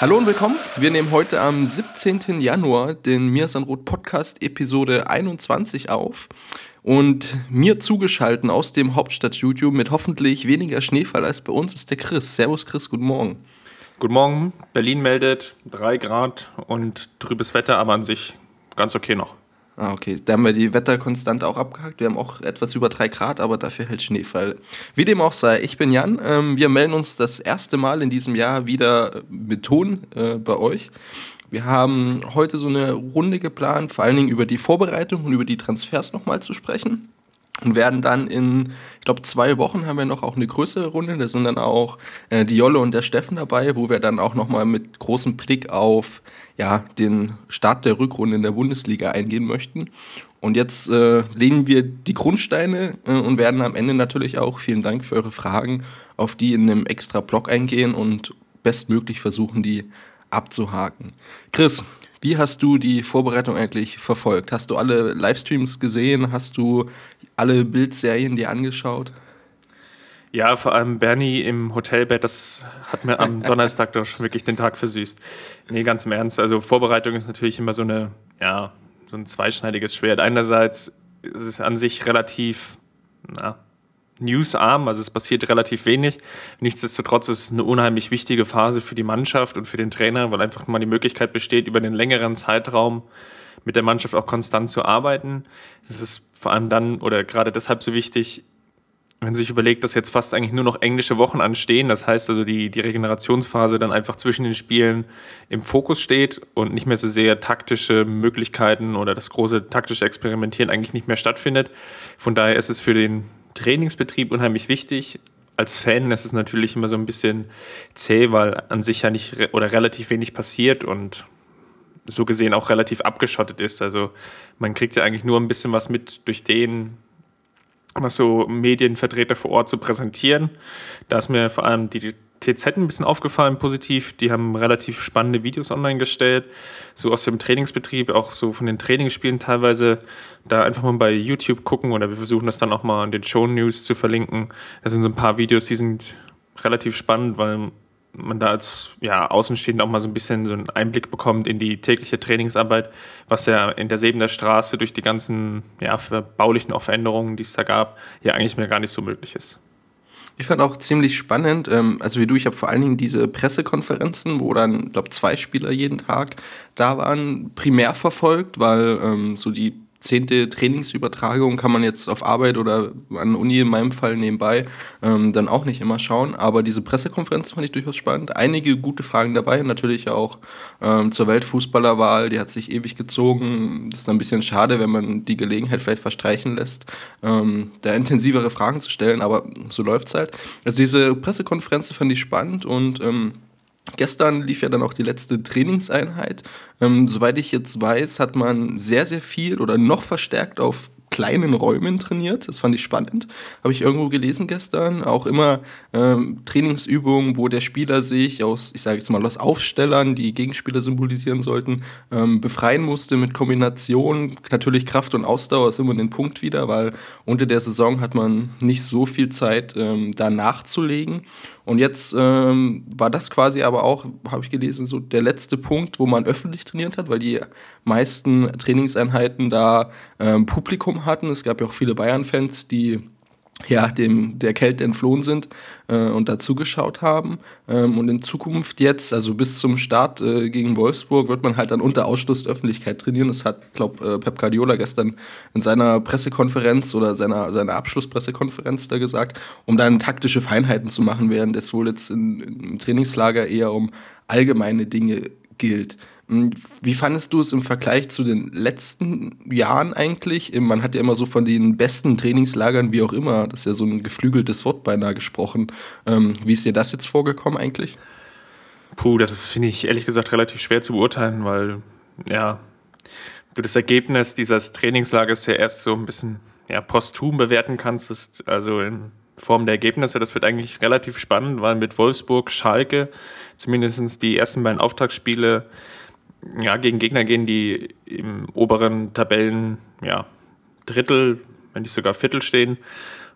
Hallo und willkommen. Wir nehmen heute am 17. Januar den Mir Rot Podcast Episode 21 auf. Und mir zugeschalten aus dem Hauptstadtstudio mit hoffentlich weniger Schneefall als bei uns ist der Chris. Servus Chris, guten Morgen. Guten Morgen. Berlin meldet 3 Grad und trübes Wetter, aber an sich ganz okay noch. Ah, okay. Da haben wir die Wetterkonstante auch abgehakt. Wir haben auch etwas über 3 Grad, aber dafür hält Schneefall. Wie dem auch sei, ich bin Jan. Ähm, wir melden uns das erste Mal in diesem Jahr wieder mit Ton äh, bei euch. Wir haben heute so eine Runde geplant, vor allen Dingen über die Vorbereitung und über die Transfers nochmal zu sprechen und werden dann in, ich glaube, zwei Wochen haben wir noch auch eine größere Runde. Da sind dann auch äh, die Jolle und der Steffen dabei, wo wir dann auch nochmal mit großem Blick auf ja, den Start der Rückrunde in der Bundesliga eingehen möchten. Und jetzt äh, legen wir die Grundsteine äh, und werden am Ende natürlich auch, vielen Dank für eure Fragen, auf die in einem extra Blog eingehen und bestmöglich versuchen, die abzuhaken. Chris, wie hast du die Vorbereitung eigentlich verfolgt? Hast du alle Livestreams gesehen? Hast du alle Bildserien dir angeschaut? Ja, vor allem Bernie im Hotelbett, das hat mir am Donnerstag doch wirklich den Tag versüßt. Nee, ganz im Ernst. Also Vorbereitung ist natürlich immer so eine, ja, so ein zweischneidiges Schwert. Einerseits ist es an sich relativ, na, newsarm, also es passiert relativ wenig. Nichtsdestotrotz ist es eine unheimlich wichtige Phase für die Mannschaft und für den Trainer, weil einfach mal die Möglichkeit besteht, über den längeren Zeitraum mit der Mannschaft auch konstant zu arbeiten. Das ist vor allem dann oder gerade deshalb so wichtig, wenn sich überlegt, dass jetzt fast eigentlich nur noch englische Wochen anstehen, das heißt also die, die Regenerationsphase dann einfach zwischen den Spielen im Fokus steht und nicht mehr so sehr taktische Möglichkeiten oder das große taktische Experimentieren eigentlich nicht mehr stattfindet. Von daher ist es für den Trainingsbetrieb unheimlich wichtig. Als Fan ist es natürlich immer so ein bisschen zäh, weil an sich ja nicht oder relativ wenig passiert und so gesehen auch relativ abgeschottet ist. Also man kriegt ja eigentlich nur ein bisschen was mit durch den, was so Medienvertreter vor Ort zu präsentieren. Da ist mir vor allem die TZ ein bisschen aufgefallen, positiv. Die haben relativ spannende Videos online gestellt, so aus dem Trainingsbetrieb, auch so von den Trainingsspielen teilweise. Da einfach mal bei YouTube gucken oder wir versuchen das dann auch mal in den Show News zu verlinken. Das sind so ein paar Videos, die sind relativ spannend, weil man da als ja, Außenstehender auch mal so ein bisschen so einen Einblick bekommt in die tägliche Trainingsarbeit, was ja in der Sebener Straße durch die ganzen ja, baulichen Veränderungen, die es da gab, ja eigentlich mehr gar nicht so möglich ist. Ich fand auch ziemlich spannend, ähm, also wie du, ich habe vor allen Dingen diese Pressekonferenzen, wo dann, glaube zwei Spieler jeden Tag da waren, primär verfolgt, weil ähm, so die zehnte Trainingsübertragung kann man jetzt auf Arbeit oder an Uni in meinem Fall nebenbei ähm, dann auch nicht immer schauen. Aber diese Pressekonferenz fand ich durchaus spannend. Einige gute Fragen dabei, natürlich auch ähm, zur Weltfußballerwahl, die hat sich ewig gezogen. Das ist ein bisschen schade, wenn man die Gelegenheit vielleicht verstreichen lässt, ähm, da intensivere Fragen zu stellen, aber so läuft es halt. Also diese Pressekonferenz fand ich spannend und ähm, Gestern lief ja dann auch die letzte Trainingseinheit. Ähm, soweit ich jetzt weiß, hat man sehr, sehr viel oder noch verstärkt auf kleinen Räumen trainiert. Das fand ich spannend. Habe ich irgendwo gelesen gestern. Auch immer ähm, Trainingsübungen, wo der Spieler sich aus, ich sage jetzt mal, aus Aufstellern, die Gegenspieler symbolisieren sollten, ähm, befreien musste mit Kombination. Natürlich Kraft und Ausdauer ist immer den Punkt wieder, weil unter der Saison hat man nicht so viel Zeit, ähm, da nachzulegen. Und jetzt ähm, war das quasi aber auch, habe ich gelesen, so der letzte Punkt, wo man öffentlich trainiert hat, weil die meisten Trainingseinheiten da ähm, Publikum hatten. Es gab ja auch viele Bayern-Fans, die ja, dem der Kälte entflohen sind äh, und dazugeschaut haben. Ähm, und in Zukunft jetzt, also bis zum Start äh, gegen Wolfsburg, wird man halt dann unter Ausschluss der Öffentlichkeit trainieren. Das hat, glaube äh, Pep Guardiola gestern in seiner Pressekonferenz oder seiner, seiner Abschlusspressekonferenz da gesagt, um dann taktische Feinheiten zu machen, während es wohl jetzt in, im Trainingslager eher um allgemeine Dinge gilt. Hm, wie fandest du es im Vergleich zu den letzten Jahren eigentlich? Man hat ja immer so von den besten Trainingslagern, wie auch immer, das ist ja so ein geflügeltes Wort beinahe gesprochen. Ähm, wie ist dir das jetzt vorgekommen eigentlich? Puh, das finde ich ehrlich gesagt relativ schwer zu beurteilen, weil ja, du das Ergebnis dieses Trainingslagers ja erst so ein bisschen ja, posthum bewerten kannst, also in Form der Ergebnisse. Das wird eigentlich relativ spannend, weil mit Wolfsburg, Schalke, zumindest die ersten beiden Auftaktspiele, ja, gegen Gegner gehen, die im oberen Tabellen, ja, Drittel, wenn nicht sogar Viertel stehen.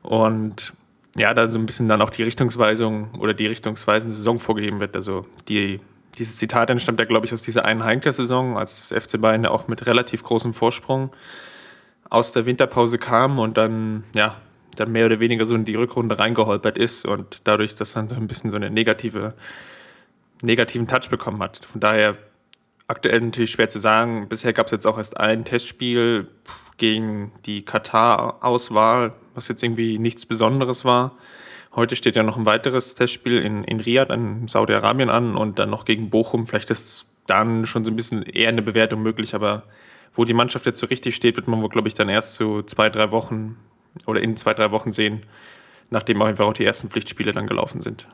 Und ja, da so ein bisschen dann auch die Richtungsweisung oder die richtungsweisende Saison vorgegeben wird. Also die, dieses Zitat entstammt ja, glaube ich, aus dieser einen Heimkehr-Saison, als FC Bayern auch mit relativ großem Vorsprung aus der Winterpause kam und dann, ja, dann mehr oder weniger so in die Rückrunde reingeholpert ist und dadurch das dann so ein bisschen so eine negative, negativen Touch bekommen hat. Von daher aktuell natürlich schwer zu sagen. Bisher gab es jetzt auch erst ein Testspiel gegen die Katar-Auswahl, was jetzt irgendwie nichts Besonderes war. Heute steht ja noch ein weiteres Testspiel in, in Riyadh, in Saudi-Arabien an und dann noch gegen Bochum. Vielleicht ist dann schon so ein bisschen eher eine Bewertung möglich, aber wo die Mannschaft jetzt so richtig steht, wird man wohl, glaube ich, dann erst so zwei, drei Wochen oder in zwei, drei Wochen sehen, nachdem auch einfach auch die ersten Pflichtspiele dann gelaufen sind.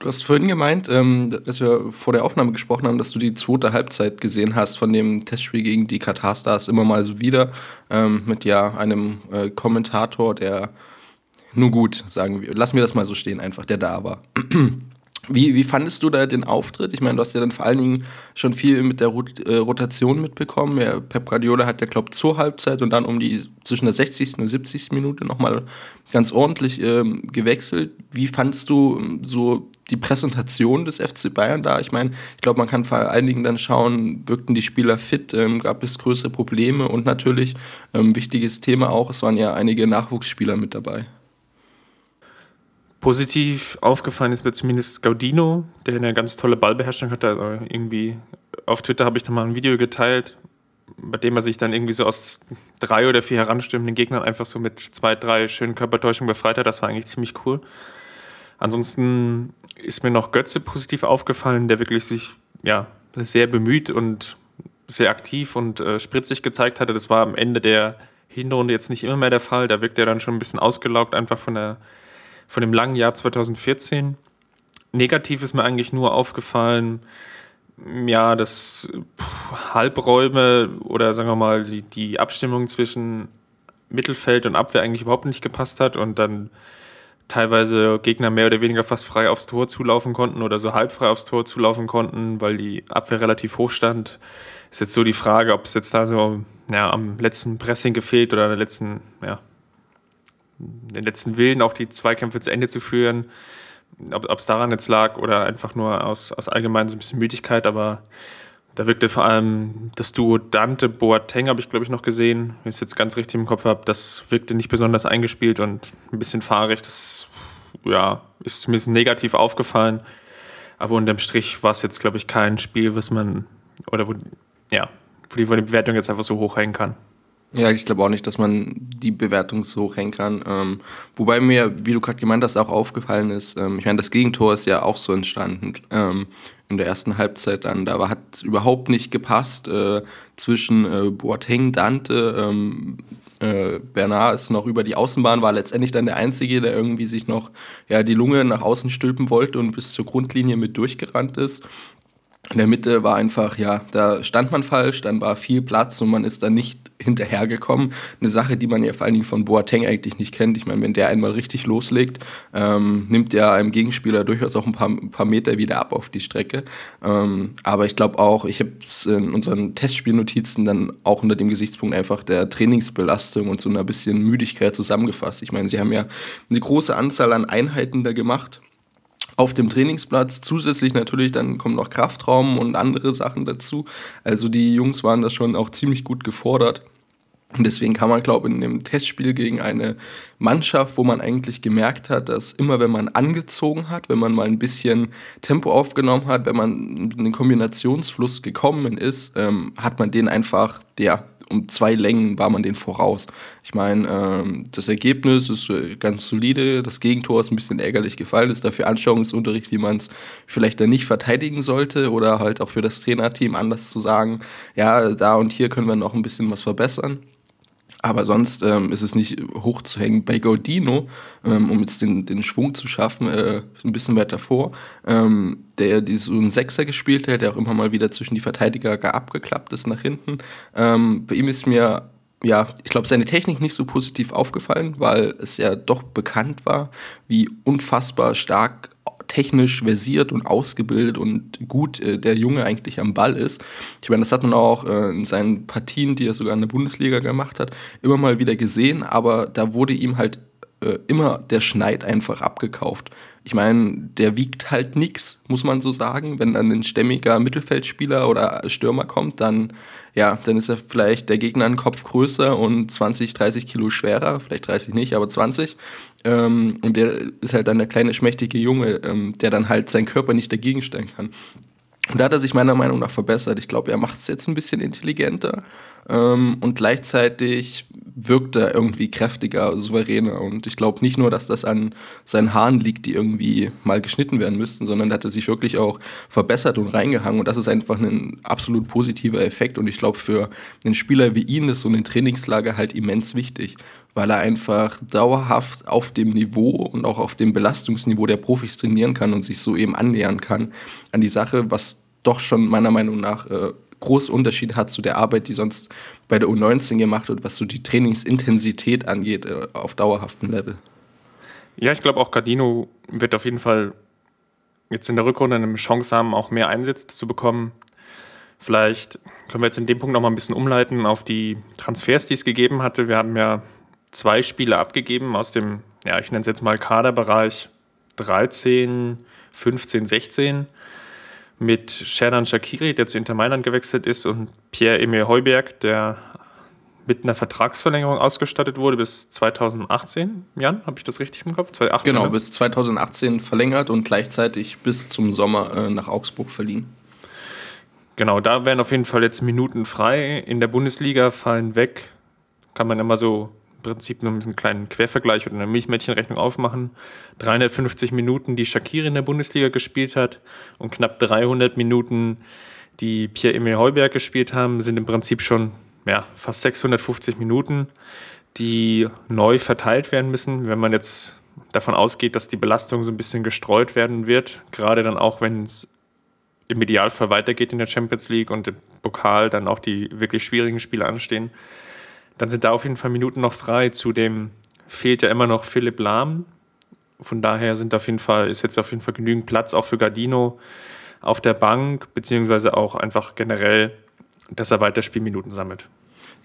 Du hast vorhin gemeint, ähm, dass wir vor der Aufnahme gesprochen haben, dass du die zweite Halbzeit gesehen hast von dem Testspiel gegen die Katar Stars immer mal so wieder ähm, mit ja einem äh, Kommentator, der nur gut, sagen wir, lassen wir das mal so stehen, einfach der da war. Wie, wie fandest du da den Auftritt? Ich meine, du hast ja dann vor allen Dingen schon viel mit der Rot äh, Rotation mitbekommen. Ja, Pep Guardiola hat ja, glaube ich, zur Halbzeit und dann um die zwischen der 60. und 70. Minute nochmal ganz ordentlich ähm, gewechselt. Wie fandest du ähm, so die Präsentation des FC Bayern da? Ich meine, ich glaube, man kann vor allen Dingen dann schauen, wirkten die Spieler fit, ähm, gab es größere Probleme und natürlich, ähm, wichtiges Thema auch, es waren ja einige Nachwuchsspieler mit dabei. Positiv aufgefallen ist mir zumindest Gaudino, der eine ganz tolle Ballbeherrschung hat. Also irgendwie auf Twitter habe ich da mal ein Video geteilt, bei dem er sich dann irgendwie so aus drei oder vier heranstimmenden Gegnern einfach so mit zwei, drei schönen Körpertäuschungen befreit hat. Das war eigentlich ziemlich cool. Ansonsten ist mir noch Götze positiv aufgefallen, der wirklich sich ja, sehr bemüht und sehr aktiv und äh, spritzig gezeigt hatte. Das war am Ende der Hinrunde jetzt nicht immer mehr der Fall. Da wirkt er dann schon ein bisschen ausgelaugt, einfach von der von dem langen Jahr 2014. Negativ ist mir eigentlich nur aufgefallen, ja, dass Halbräume oder sagen wir mal die, die Abstimmung zwischen Mittelfeld und Abwehr eigentlich überhaupt nicht gepasst hat und dann teilweise Gegner mehr oder weniger fast frei aufs Tor zulaufen konnten oder so halb frei aufs Tor zulaufen konnten, weil die Abwehr relativ hoch stand. Ist jetzt so die Frage, ob es jetzt da so ja, am letzten Pressing gefehlt oder an der letzten ja, den letzten Willen, auch die Zweikämpfe zu Ende zu führen. Ob es daran jetzt lag oder einfach nur aus, aus allgemein so ein bisschen Müdigkeit, aber da wirkte vor allem das Duo Dante Boateng, habe ich glaube ich noch gesehen, wenn ich es jetzt ganz richtig im Kopf habe, das wirkte nicht besonders eingespielt und ein bisschen fahrig. Das ja, ist zumindest negativ aufgefallen. Aber unterm Strich war es jetzt, glaube ich, kein Spiel, was man, oder wo, ja, wo die Bewertung jetzt einfach so hochhängen kann. Ja, ich glaube auch nicht, dass man die Bewertung so hochhängen kann. Ähm, wobei mir, wie du gerade gemeint hast, auch aufgefallen ist, ähm, ich meine, das Gegentor ist ja auch so entstanden ähm, in der ersten Halbzeit dann. Da hat es überhaupt nicht gepasst äh, zwischen äh, Boateng, Dante, ähm, äh, Bernard ist noch über die Außenbahn, war letztendlich dann der Einzige, der irgendwie sich noch ja, die Lunge nach außen stülpen wollte und bis zur Grundlinie mit durchgerannt ist. In der Mitte war einfach, ja, da stand man falsch, dann war viel Platz und man ist dann nicht hinterhergekommen. Eine Sache, die man ja vor allen Dingen von Boateng eigentlich nicht kennt. Ich meine, wenn der einmal richtig loslegt, ähm, nimmt der einem Gegenspieler durchaus auch ein paar, ein paar Meter wieder ab auf die Strecke. Ähm, aber ich glaube auch, ich habe es in unseren Testspielnotizen dann auch unter dem Gesichtspunkt einfach der Trainingsbelastung und so einer bisschen Müdigkeit zusammengefasst. Ich meine, sie haben ja eine große Anzahl an Einheiten da gemacht auf dem Trainingsplatz. Zusätzlich natürlich dann kommen noch Kraftraum und andere Sachen dazu. Also die Jungs waren da schon auch ziemlich gut gefordert. Und deswegen kann man, glaube ich, in dem Testspiel gegen eine Mannschaft, wo man eigentlich gemerkt hat, dass immer wenn man angezogen hat, wenn man mal ein bisschen Tempo aufgenommen hat, wenn man in den Kombinationsfluss gekommen ist, ähm, hat man den einfach, ja, um zwei Längen war man den voraus. Ich meine, ähm, das Ergebnis ist äh, ganz solide, das Gegentor ist ein bisschen ärgerlich gefallen, ist dafür Anschauungsunterricht, wie man es vielleicht dann nicht verteidigen sollte oder halt auch für das Trainerteam anders zu sagen, ja, da und hier können wir noch ein bisschen was verbessern. Aber sonst ähm, ist es nicht hochzuhängen. Bei Gaudino, ähm, um jetzt den, den Schwung zu schaffen, äh, ein bisschen weiter vor, ähm, der die so einen Sechser gespielt hat, der auch immer mal wieder zwischen die Verteidiger abgeklappt ist nach hinten. Ähm, bei ihm ist mir ja, ich glaube, seine Technik nicht so positiv aufgefallen, weil es ja doch bekannt war, wie unfassbar stark technisch versiert und ausgebildet und gut äh, der Junge eigentlich am Ball ist. Ich meine, das hat man auch äh, in seinen Partien, die er sogar in der Bundesliga gemacht hat, immer mal wieder gesehen, aber da wurde ihm halt äh, immer der Schneid einfach abgekauft. Ich meine, der wiegt halt nichts, muss man so sagen. Wenn dann ein stämmiger Mittelfeldspieler oder Stürmer kommt, dann, ja, dann ist er vielleicht der Gegner einen Kopf größer und 20, 30 Kilo schwerer, vielleicht 30 nicht, aber 20. Ähm, und der ist halt dann der kleine, schmächtige Junge, ähm, der dann halt seinen Körper nicht dagegen stellen kann. Und da hat er sich meiner Meinung nach verbessert. Ich glaube, er macht es jetzt ein bisschen intelligenter ähm, und gleichzeitig wirkt er irgendwie kräftiger, souveräner. Und ich glaube nicht nur, dass das an seinen Haaren liegt, die irgendwie mal geschnitten werden müssten, sondern hat er sich wirklich auch verbessert und reingehangen. Und das ist einfach ein absolut positiver Effekt. Und ich glaube, für einen Spieler wie ihn ist so ein Trainingslager halt immens wichtig, weil er einfach dauerhaft auf dem Niveau und auch auf dem Belastungsniveau der Profis trainieren kann und sich so eben annähern kann an die Sache, was doch schon meiner Meinung nach äh, große Unterschied hat zu der Arbeit, die sonst bei der U19 gemacht wird, was so die Trainingsintensität angeht, äh, auf dauerhaftem Level. Ja, ich glaube auch Gardino wird auf jeden Fall jetzt in der Rückrunde eine Chance haben, auch mehr Einsätze zu bekommen. Vielleicht können wir jetzt in dem Punkt noch mal ein bisschen umleiten auf die Transfers, die es gegeben hatte. Wir haben ja zwei Spiele abgegeben aus dem, ja, ich nenne es jetzt mal Kaderbereich 13, 15, 16 mit Sherdan Shakiri, der zu Inter Mailand gewechselt ist, und Pierre-Emil Heuberg, der mit einer Vertragsverlängerung ausgestattet wurde bis 2018. Jan, habe ich das richtig im Kopf? 2018, genau, ne? bis 2018 verlängert und gleichzeitig bis zum Sommer äh, nach Augsburg verliehen. Genau, da werden auf jeden Fall jetzt Minuten frei. In der Bundesliga fallen weg, kann man immer so Prinzip nur einen kleinen Quervergleich oder eine Milchmädchenrechnung aufmachen. 350 Minuten, die Shakiri in der Bundesliga gespielt hat und knapp 300 Minuten, die Pierre-Emil Heuberg gespielt haben, sind im Prinzip schon ja, fast 650 Minuten, die neu verteilt werden müssen. Wenn man jetzt davon ausgeht, dass die Belastung so ein bisschen gestreut werden wird, gerade dann auch, wenn es im Idealfall weitergeht in der Champions League und im Pokal dann auch die wirklich schwierigen Spiele anstehen, dann sind da auf jeden Fall Minuten noch frei. Zudem fehlt ja immer noch Philipp Lahm. Von daher sind auf jeden Fall, ist jetzt auf jeden Fall genügend Platz auch für Gardino auf der Bank, beziehungsweise auch einfach generell, dass er weiter Spielminuten sammelt.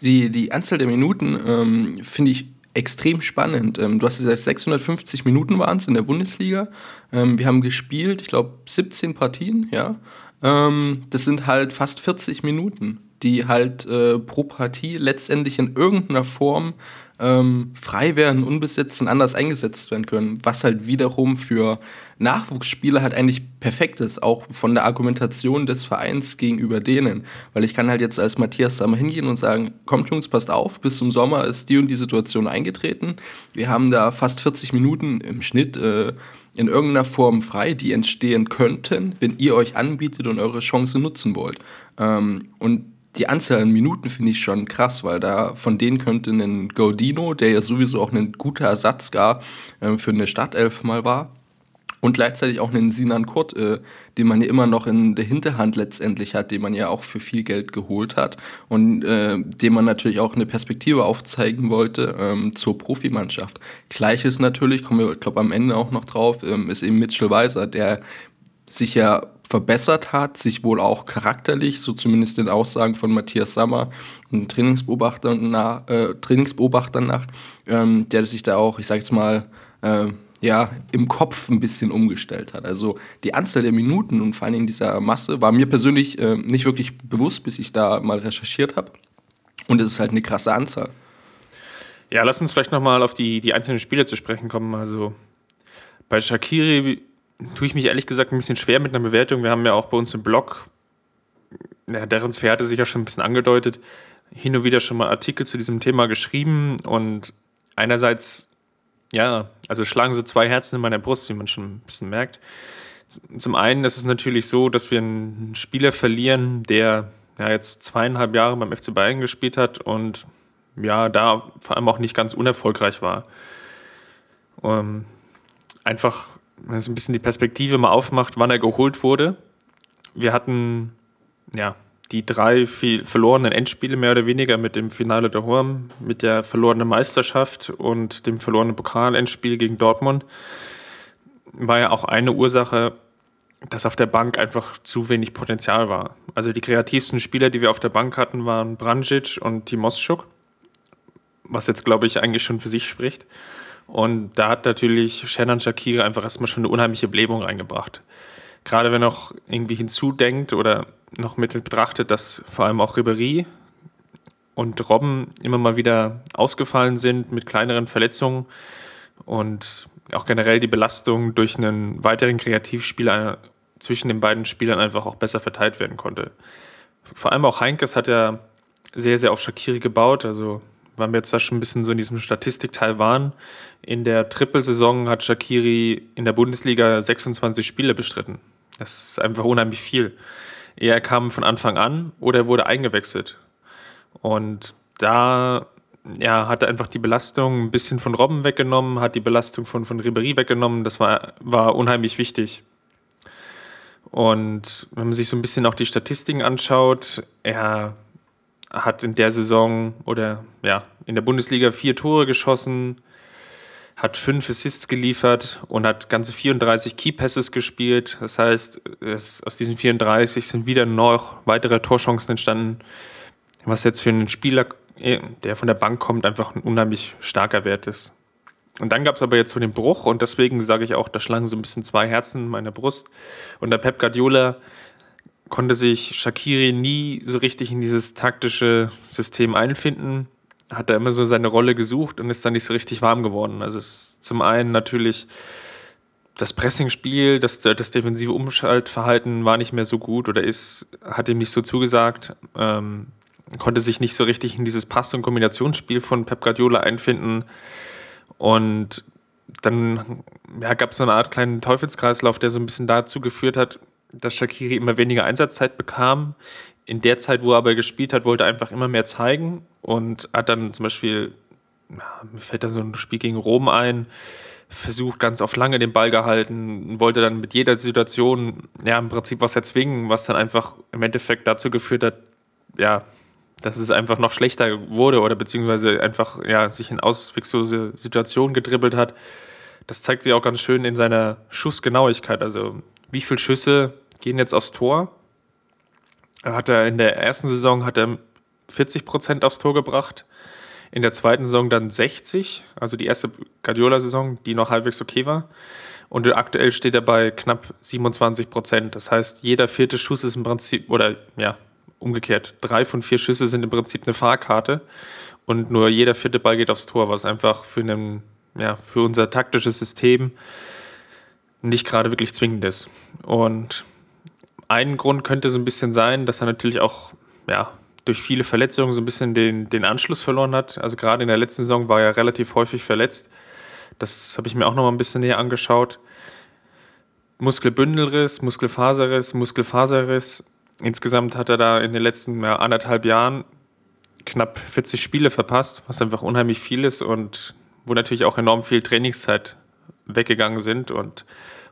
Die, die Anzahl der Minuten ähm, finde ich extrem spannend. Ähm, du hast gesagt, 650 Minuten waren es in der Bundesliga. Ähm, wir haben gespielt, ich glaube, 17 Partien, ja. Ähm, das sind halt fast 40 Minuten die halt äh, pro Partie letztendlich in irgendeiner Form ähm, frei werden, unbesetzt und anders eingesetzt werden können, was halt wiederum für Nachwuchsspieler halt eigentlich perfekt ist, auch von der Argumentation des Vereins gegenüber denen. Weil ich kann halt jetzt als Matthias da mal hingehen und sagen, kommt Jungs, passt auf, bis zum Sommer ist die und die Situation eingetreten. Wir haben da fast 40 Minuten im Schnitt äh, in irgendeiner Form frei, die entstehen könnten, wenn ihr euch anbietet und eure Chance nutzen wollt. Ähm, und die Anzahl an Minuten finde ich schon krass, weil da von denen könnte ein Gaudino, der ja sowieso auch ein guter Ersatz gar äh, für eine Startelf mal war, und gleichzeitig auch einen Sinan Kurt, äh, den man ja immer noch in der Hinterhand letztendlich hat, den man ja auch für viel Geld geholt hat und äh, dem man natürlich auch eine Perspektive aufzeigen wollte ähm, zur Profimannschaft. Gleiches natürlich, kommen wir, glaube am Ende auch noch drauf, ähm, ist eben Mitchell Weiser, der sich ja verbessert hat, sich wohl auch charakterlich, so zumindest den Aussagen von Matthias Sammer, einem Trainingsbeobachter nach, äh, Trainingsbeobachter nach, ähm, der sich da auch, ich sag jetzt mal, äh, ja, im Kopf ein bisschen umgestellt hat. Also die Anzahl der Minuten und vor allen Dingen dieser Masse war mir persönlich äh, nicht wirklich bewusst, bis ich da mal recherchiert habe. Und es ist halt eine krasse Anzahl. Ja, lass uns vielleicht nochmal auf die, die einzelnen Spiele zu sprechen kommen. Also bei Shakiri tue ich mich ehrlich gesagt ein bisschen schwer mit einer Bewertung. Wir haben ja auch bei uns im Blog, ja, deren Sphäre hatte sich ja schon ein bisschen angedeutet, hin und wieder schon mal Artikel zu diesem Thema geschrieben und einerseits, ja, also schlagen so zwei Herzen in meiner Brust, wie man schon ein bisschen merkt. Zum einen ist es natürlich so, dass wir einen Spieler verlieren, der ja jetzt zweieinhalb Jahre beim FC Bayern gespielt hat und ja, da vor allem auch nicht ganz unerfolgreich war. Ähm, einfach, wenn es ein bisschen die Perspektive mal aufmacht, wann er geholt wurde. Wir hatten ja die drei verlorenen Endspiele mehr oder weniger mit dem Finale der Horm, mit der verlorenen Meisterschaft und dem verlorenen Pokalendspiel gegen Dortmund. War ja auch eine Ursache, dass auf der Bank einfach zu wenig Potenzial war. Also die kreativsten Spieler, die wir auf der Bank hatten, waren Branjic und Timoschuk, was jetzt, glaube ich, eigentlich schon für sich spricht. Und da hat natürlich Shannon Shakiri einfach erstmal schon eine unheimliche Belebung reingebracht. Gerade wenn noch irgendwie hinzudenkt oder noch mit betrachtet, dass vor allem auch Ribery und Robben immer mal wieder ausgefallen sind mit kleineren Verletzungen und auch generell die Belastung durch einen weiteren Kreativspieler zwischen den beiden Spielern einfach auch besser verteilt werden konnte. Vor allem auch Heinkes hat ja sehr, sehr auf Shakiri gebaut. Also, weil wir jetzt da schon ein bisschen so in diesem Statistikteil waren. In der Trippelsaison hat Shakiri in der Bundesliga 26 Spiele bestritten. Das ist einfach unheimlich viel. Er kam von Anfang an oder er wurde eingewechselt. Und da ja, hat er einfach die Belastung ein bisschen von Robben weggenommen, hat die Belastung von, von Ribéry weggenommen. Das war, war unheimlich wichtig. Und wenn man sich so ein bisschen auch die Statistiken anschaut, er hat in der Saison oder ja, in der Bundesliga vier Tore geschossen, hat fünf Assists geliefert und hat ganze 34 Key Passes gespielt. Das heißt, es, aus diesen 34 sind wieder noch weitere Torchancen entstanden, was jetzt für einen Spieler, eh, der von der Bank kommt, einfach ein unheimlich starker Wert ist. Und dann gab es aber jetzt so den Bruch und deswegen sage ich auch, da schlagen so ein bisschen zwei Herzen in meiner Brust. Und der Pep Guardiola konnte sich Shakiri nie so richtig in dieses taktische System einfinden. Hat da immer so seine Rolle gesucht und ist dann nicht so richtig warm geworden. Also es ist zum einen natürlich das Pressingspiel, das, das defensive Umschaltverhalten war nicht mehr so gut oder ist, hat ihm nicht so zugesagt. Ähm, konnte sich nicht so richtig in dieses Pass- und Kombinationsspiel von Pep Guardiola einfinden. Und dann ja, gab es so eine Art kleinen Teufelskreislauf, der so ein bisschen dazu geführt hat, dass Shakiri immer weniger Einsatzzeit bekam. In der Zeit, wo er aber gespielt hat, wollte er einfach immer mehr zeigen und hat dann zum Beispiel, mir fällt da so ein Spiel gegen Rom ein, versucht ganz auf lange den Ball gehalten, wollte dann mit jeder Situation ja im Prinzip was erzwingen, was dann einfach im Endeffekt dazu geführt hat, ja, dass es einfach noch schlechter wurde oder beziehungsweise einfach ja, sich in auswegslose Situationen gedribbelt hat. Das zeigt sich auch ganz schön in seiner Schussgenauigkeit. Also wie viele Schüsse gehen jetzt aufs Tor? Hat er in der ersten Saison hat er 40 Prozent aufs Tor gebracht, in der zweiten Saison dann 60, also die erste Guardiola-Saison, die noch halbwegs okay war. Und aktuell steht er bei knapp 27 Prozent. Das heißt, jeder vierte Schuss ist im Prinzip, oder ja, umgekehrt. Drei von vier Schüsse sind im Prinzip eine Fahrkarte und nur jeder vierte Ball geht aufs Tor, was einfach für, einen, ja, für unser taktisches System nicht gerade wirklich zwingend ist. Und ein Grund könnte so ein bisschen sein, dass er natürlich auch ja, durch viele Verletzungen so ein bisschen den, den Anschluss verloren hat. Also gerade in der letzten Saison war er relativ häufig verletzt. Das habe ich mir auch noch mal ein bisschen näher angeschaut. Muskelbündelriss, Muskelfaserriss, Muskelfaserriss Insgesamt hat er da in den letzten ja, anderthalb Jahren knapp 40 Spiele verpasst, was einfach unheimlich viel ist und wo natürlich auch enorm viel Trainingszeit weggegangen sind und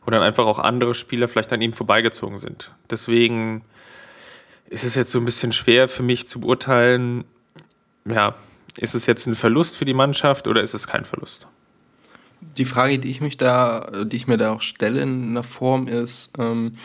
wo dann einfach auch andere Spieler vielleicht an ihm vorbeigezogen sind. Deswegen ist es jetzt so ein bisschen schwer für mich zu beurteilen, ja, ist es jetzt ein Verlust für die Mannschaft oder ist es kein Verlust? Die Frage, die ich mich da, die ich mir da auch stelle in einer Form ist, ähm,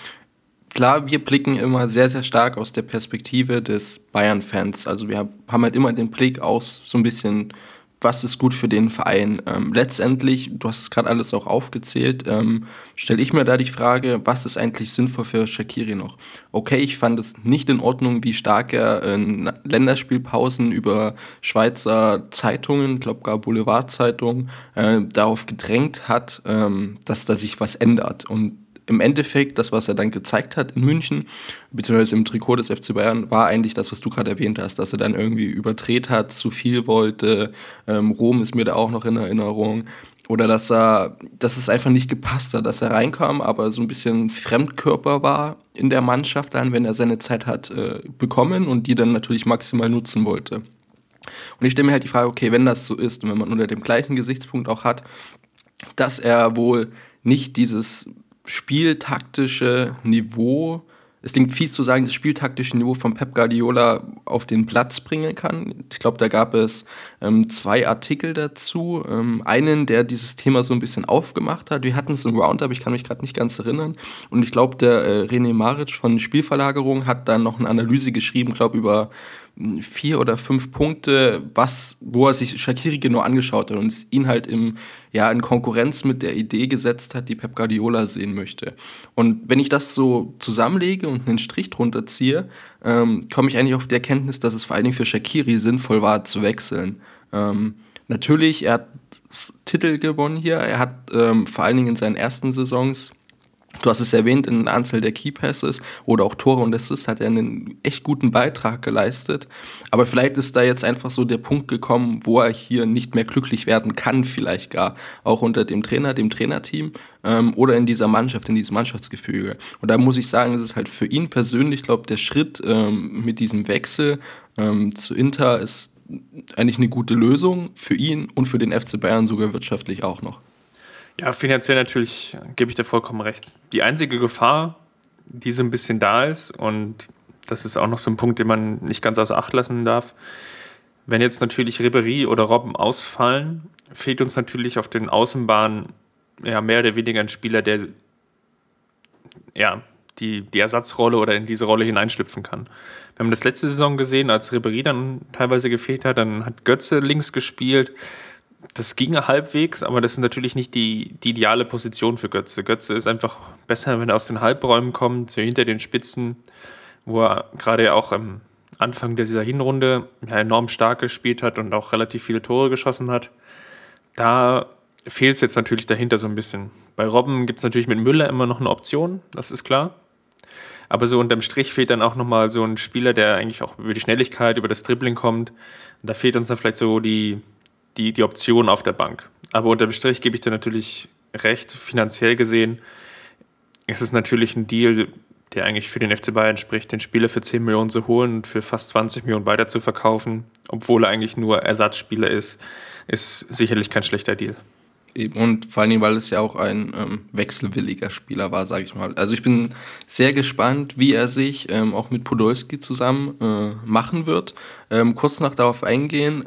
klar, wir blicken immer sehr, sehr stark aus der Perspektive des Bayern-Fans. Also wir haben halt immer den Blick aus so ein bisschen, was ist gut für den Verein. Ähm, letztendlich, du hast es gerade alles auch aufgezählt, ähm, stelle ich mir da die Frage, was ist eigentlich sinnvoll für Shakiri noch? Okay, ich fand es nicht in Ordnung, wie stark er in Länderspielpausen über Schweizer Zeitungen, ich glaube gar Boulevardzeitungen, äh, darauf gedrängt hat, ähm, dass da sich was ändert. Und im Endeffekt, das, was er dann gezeigt hat in München, beziehungsweise im Trikot des FC Bayern, war eigentlich das, was du gerade erwähnt hast, dass er dann irgendwie überdreht hat, zu viel wollte. Ähm, Rom ist mir da auch noch in Erinnerung. Oder dass er, dass es einfach nicht gepasst hat, dass er reinkam, aber so ein bisschen Fremdkörper war in der Mannschaft dann, wenn er seine Zeit hat äh, bekommen und die dann natürlich maximal nutzen wollte. Und ich stelle mir halt die Frage, okay, wenn das so ist und wenn man unter dem gleichen Gesichtspunkt auch hat, dass er wohl nicht dieses spieltaktische Niveau es klingt fies zu sagen, das spieltaktische Niveau von Pep Guardiola auf den Platz bringen kann. Ich glaube, da gab es ähm, zwei Artikel dazu. Ähm, einen, der dieses Thema so ein bisschen aufgemacht hat. Wir hatten es im Roundup, ich kann mich gerade nicht ganz erinnern. Und ich glaube, der äh, René Maric von Spielverlagerung hat dann noch eine Analyse geschrieben, glaube über vier oder fünf Punkte, was, wo er sich Shakiri genau angeschaut hat und ihn halt im, ja, in Konkurrenz mit der Idee gesetzt hat, die Pep Guardiola sehen möchte. Und wenn ich das so zusammenlege und einen Strich drunter ziehe, ähm, komme ich eigentlich auf die Erkenntnis, dass es vor allen Dingen für Shakiri sinnvoll war, zu wechseln. Ähm, natürlich, er hat Titel gewonnen hier, er hat ähm, vor allen Dingen in seinen ersten Saisons Du hast es erwähnt, in der Anzahl der Key Passes oder auch Tore und Assists hat er einen echt guten Beitrag geleistet. Aber vielleicht ist da jetzt einfach so der Punkt gekommen, wo er hier nicht mehr glücklich werden kann, vielleicht gar. Auch unter dem Trainer, dem Trainerteam ähm, oder in dieser Mannschaft, in diesem Mannschaftsgefüge. Und da muss ich sagen, es ist halt für ihn persönlich, glaube der Schritt ähm, mit diesem Wechsel ähm, zu Inter ist eigentlich eine gute Lösung für ihn und für den FC Bayern sogar wirtschaftlich auch noch. Ja, finanziell natürlich gebe ich dir vollkommen recht. Die einzige Gefahr, die so ein bisschen da ist, und das ist auch noch so ein Punkt, den man nicht ganz außer Acht lassen darf, wenn jetzt natürlich Ribery oder Robben ausfallen, fehlt uns natürlich auf den Außenbahnen ja, mehr oder weniger ein Spieler, der ja, die, die Ersatzrolle oder in diese Rolle hineinschlüpfen kann. Wir haben das letzte Saison gesehen, als Ribery dann teilweise gefehlt hat, dann hat Götze links gespielt das ging halbwegs, aber das ist natürlich nicht die, die ideale Position für Götze. Götze ist einfach besser, wenn er aus den Halbräumen kommt, so hinter den Spitzen, wo er gerade auch am Anfang dieser Hinrunde enorm stark gespielt hat und auch relativ viele Tore geschossen hat. Da fehlt es jetzt natürlich dahinter so ein bisschen. Bei Robben gibt es natürlich mit Müller immer noch eine Option, das ist klar. Aber so unterm Strich fehlt dann auch nochmal so ein Spieler, der eigentlich auch über die Schnelligkeit, über das Dribbling kommt. Und da fehlt uns dann vielleicht so die, die, die Option auf der Bank. Aber unterm Strich gebe ich dir natürlich recht, finanziell gesehen ist es natürlich ein Deal, der eigentlich für den FC Bayern spricht, den Spieler für 10 Millionen zu holen und für fast 20 Millionen weiter zu verkaufen, obwohl er eigentlich nur Ersatzspieler ist, ist sicherlich kein schlechter Deal. Und vor allem, weil es ja auch ein ähm, wechselwilliger Spieler war, sage ich mal. Also ich bin sehr gespannt, wie er sich ähm, auch mit Podolski zusammen äh, machen wird. Ähm, kurz noch darauf eingehen.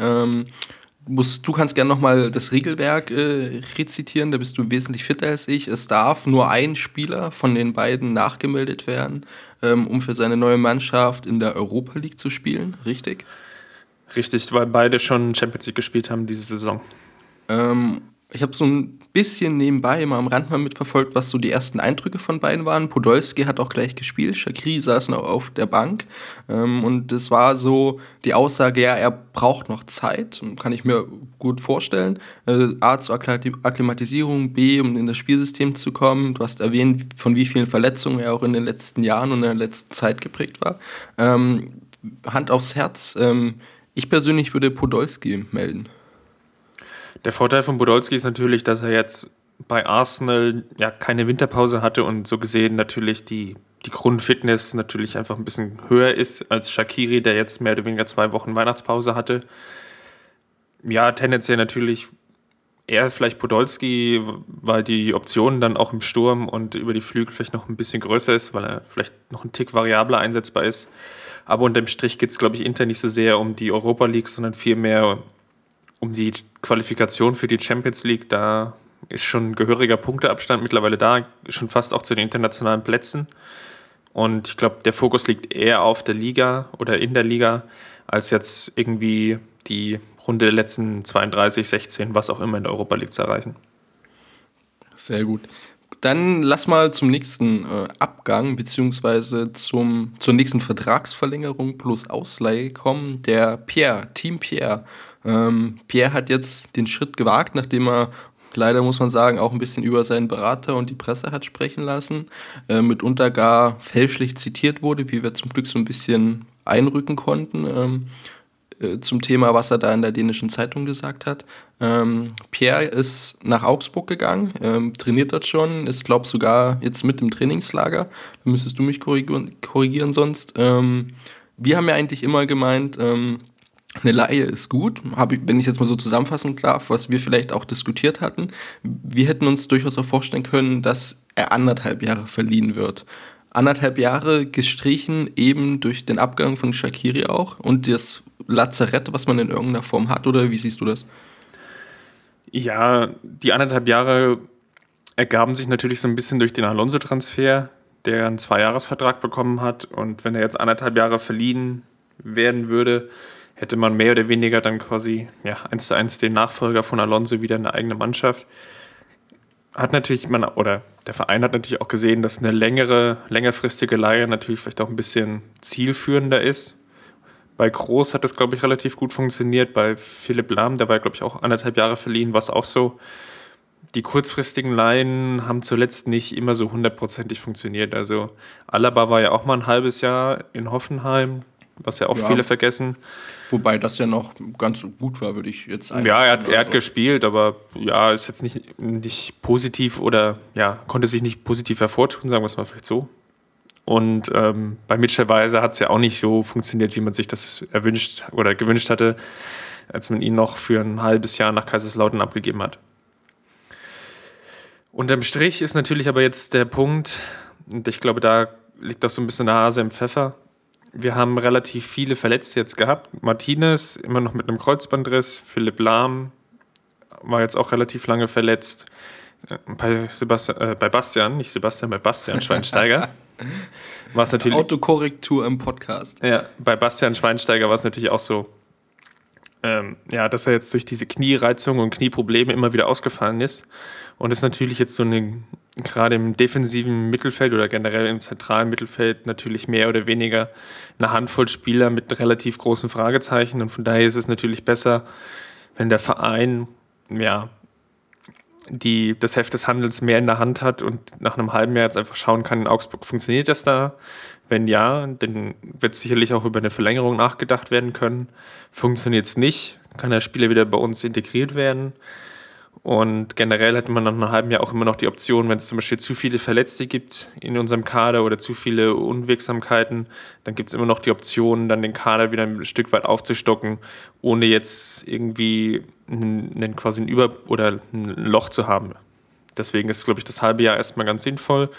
Musst, du kannst gerne nochmal das Regelwerk äh, rezitieren, da bist du wesentlich fitter als ich. Es darf nur ein Spieler von den beiden nachgemeldet werden, ähm, um für seine neue Mannschaft in der Europa League zu spielen, richtig? Richtig, weil beide schon Champions League gespielt haben diese Saison. Ähm, ich habe so ein bisschen nebenbei immer am Rand mal mitverfolgt, was so die ersten Eindrücke von beiden waren. Podolski hat auch gleich gespielt, Shakiri saß noch auf der Bank. Ähm, und es war so die Aussage, ja, er braucht noch Zeit, kann ich mir gut vorstellen. Äh, A, zur Akklimatisierung, B, um in das Spielsystem zu kommen. Du hast erwähnt, von wie vielen Verletzungen er auch in den letzten Jahren und in der letzten Zeit geprägt war. Ähm, Hand aufs Herz, ähm, ich persönlich würde Podolski melden. Der Vorteil von Podolski ist natürlich, dass er jetzt bei Arsenal ja keine Winterpause hatte und so gesehen natürlich die, die Grundfitness natürlich einfach ein bisschen höher ist als Shakiri, der jetzt mehr oder weniger zwei Wochen Weihnachtspause hatte. Ja, tendenziell natürlich eher vielleicht Podolski, weil die Option dann auch im Sturm und über die Flügel vielleicht noch ein bisschen größer ist, weil er vielleicht noch ein Tick variabler einsetzbar ist. Aber unterm Strich geht es, glaube ich, intern nicht so sehr um die Europa League, sondern vielmehr um die Qualifikation für die Champions League, da ist schon ein gehöriger Punkteabstand mittlerweile da, schon fast auch zu den internationalen Plätzen. Und ich glaube, der Fokus liegt eher auf der Liga oder in der Liga, als jetzt irgendwie die Runde der letzten 32, 16, was auch immer in der Europa League zu erreichen. Sehr gut. Dann lass mal zum nächsten äh, Abgang beziehungsweise zur nächsten Vertragsverlängerung plus Ausleihe kommen. Der Pierre, Team Pierre. Ähm, Pierre hat jetzt den Schritt gewagt, nachdem er leider muss man sagen, auch ein bisschen über seinen Berater und die Presse hat sprechen lassen, äh, mitunter gar fälschlich zitiert wurde, wie wir zum Glück so ein bisschen einrücken konnten ähm, äh, zum Thema, was er da in der dänischen Zeitung gesagt hat. Ähm, Pierre ist nach Augsburg gegangen, ähm, trainiert dort schon, ist, glaube ich, sogar jetzt mit im Trainingslager. Da müsstest du mich korrigieren, korrigieren sonst. Ähm, wir haben ja eigentlich immer gemeint, ähm, eine Laie ist gut, habe ich, wenn ich jetzt mal so zusammenfassen darf, was wir vielleicht auch diskutiert hatten. Wir hätten uns durchaus auch vorstellen können, dass er anderthalb Jahre verliehen wird. Anderthalb Jahre gestrichen eben durch den Abgang von Shakiri auch und das Lazarett, was man in irgendeiner Form hat, oder wie siehst du das? Ja, die anderthalb Jahre ergaben sich natürlich so ein bisschen durch den Alonso-Transfer, der einen Zweijahresvertrag bekommen hat und wenn er jetzt anderthalb Jahre verliehen werden würde, hätte man mehr oder weniger dann quasi ja, eins zu eins den Nachfolger von Alonso wieder in der eigenen Mannschaft. Hat natürlich man, oder der Verein hat natürlich auch gesehen, dass eine längere, längerfristige Leihe natürlich vielleicht auch ein bisschen zielführender ist. Bei Groß hat das, glaube ich, relativ gut funktioniert. Bei Philipp Lahm, der war, glaube ich, auch anderthalb Jahre verliehen, war es auch so. Die kurzfristigen Leihen haben zuletzt nicht immer so hundertprozentig funktioniert. Also Alaba war ja auch mal ein halbes Jahr in Hoffenheim, was ja auch ja. viele vergessen. Wobei das ja noch ganz gut war, würde ich jetzt sagen. Ja, er hat, er hat also gespielt, aber ja, ist jetzt nicht, nicht positiv oder ja, konnte sich nicht positiv hervortun, sagen wir es mal vielleicht so. Und ähm, bei Mitchell Weiser hat es ja auch nicht so funktioniert, wie man sich das erwünscht oder gewünscht hatte, als man ihn noch für ein halbes Jahr nach Kaiserslautern abgegeben hat. Unterm Strich ist natürlich aber jetzt der Punkt, und ich glaube, da liegt auch so ein bisschen der Hase im Pfeffer, wir haben relativ viele Verletzte jetzt gehabt. Martinez immer noch mit einem Kreuzbandriss, Philipp Lahm war jetzt auch relativ lange verletzt. Äh, bei, Sebastian, äh, bei Bastian, nicht Sebastian, bei Bastian Schweinsteiger. war es natürlich. Autokorrektur im Podcast. Ja, bei Bastian Schweinsteiger war es natürlich auch so, ähm, ja, dass er jetzt durch diese Kniereizung und Knieprobleme immer wieder ausgefallen ist. Und ist natürlich jetzt so eine gerade im defensiven Mittelfeld oder generell im zentralen Mittelfeld natürlich mehr oder weniger eine Handvoll Spieler mit relativ großen Fragezeichen. Und von daher ist es natürlich besser, wenn der Verein ja, die, das Heft des Handels mehr in der Hand hat und nach einem halben Jahr jetzt einfach schauen kann, in Augsburg funktioniert das da? Wenn ja, dann wird sicherlich auch über eine Verlängerung nachgedacht werden können. Funktioniert es nicht, kann der Spieler wieder bei uns integriert werden. Und generell hätte man nach einem halben Jahr auch immer noch die Option, wenn es zum Beispiel zu viele Verletzte gibt in unserem Kader oder zu viele Unwirksamkeiten, dann gibt es immer noch die Option, dann den Kader wieder ein Stück weit aufzustocken, ohne jetzt irgendwie einen, quasi ein Über- oder ein Loch zu haben. Deswegen ist, glaube ich, das halbe Jahr erstmal ganz sinnvoll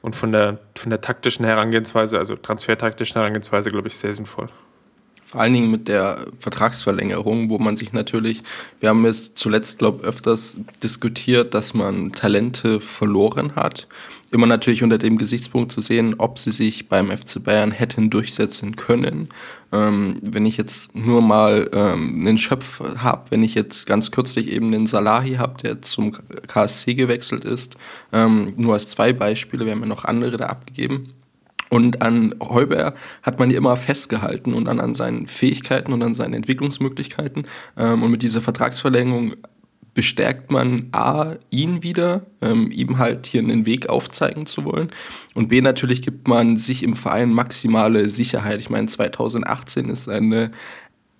und von der, von der taktischen Herangehensweise, also transfertaktischen Herangehensweise, glaube ich, sehr sinnvoll. Vor allen Dingen mit der Vertragsverlängerung, wo man sich natürlich, wir haben es zuletzt, glaube ich, öfters diskutiert, dass man Talente verloren hat. Immer natürlich unter dem Gesichtspunkt zu sehen, ob sie sich beim FC Bayern hätten durchsetzen können. Ähm, wenn ich jetzt nur mal ähm, einen Schöpf habe, wenn ich jetzt ganz kürzlich eben den Salahi habe, der zum KSC gewechselt ist, ähm, nur als zwei Beispiele, wir haben ja noch andere da abgegeben und an Heuber hat man immer festgehalten und dann an seinen Fähigkeiten und an seinen Entwicklungsmöglichkeiten. Ähm, und mit dieser Vertragsverlängerung bestärkt man A, ihn wieder, ähm, ihm halt hier einen Weg aufzeigen zu wollen. Und B, natürlich gibt man sich im Verein maximale Sicherheit. Ich meine, 2018 ist eine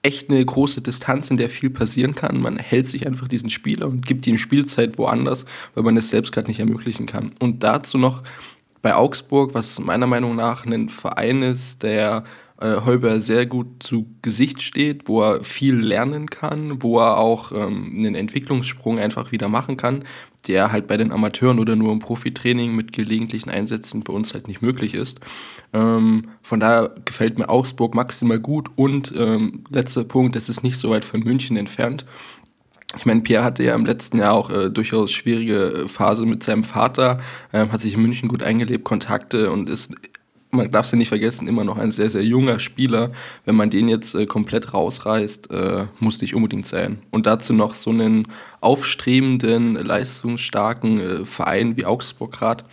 echt eine große Distanz, in der viel passieren kann. Man hält sich einfach diesen Spieler und gibt ihm Spielzeit woanders, weil man es selbst gerade nicht ermöglichen kann. Und dazu noch bei Augsburg, was meiner Meinung nach ein Verein ist, der äh, Heuber sehr gut zu Gesicht steht, wo er viel lernen kann, wo er auch ähm, einen Entwicklungssprung einfach wieder machen kann, der halt bei den Amateuren oder nur im Profitraining mit gelegentlichen Einsätzen bei uns halt nicht möglich ist. Ähm, von daher gefällt mir Augsburg maximal gut und ähm, letzter Punkt, es ist nicht so weit von München entfernt. Ich meine, Pierre hatte ja im letzten Jahr auch äh, durchaus schwierige Phase mit seinem Vater, ähm, hat sich in München gut eingelebt, Kontakte und ist, man darf es ja nicht vergessen, immer noch ein sehr, sehr junger Spieler. Wenn man den jetzt äh, komplett rausreißt, äh, muss nicht unbedingt sein. Und dazu noch so einen aufstrebenden, leistungsstarken äh, Verein wie Augsburg gerade,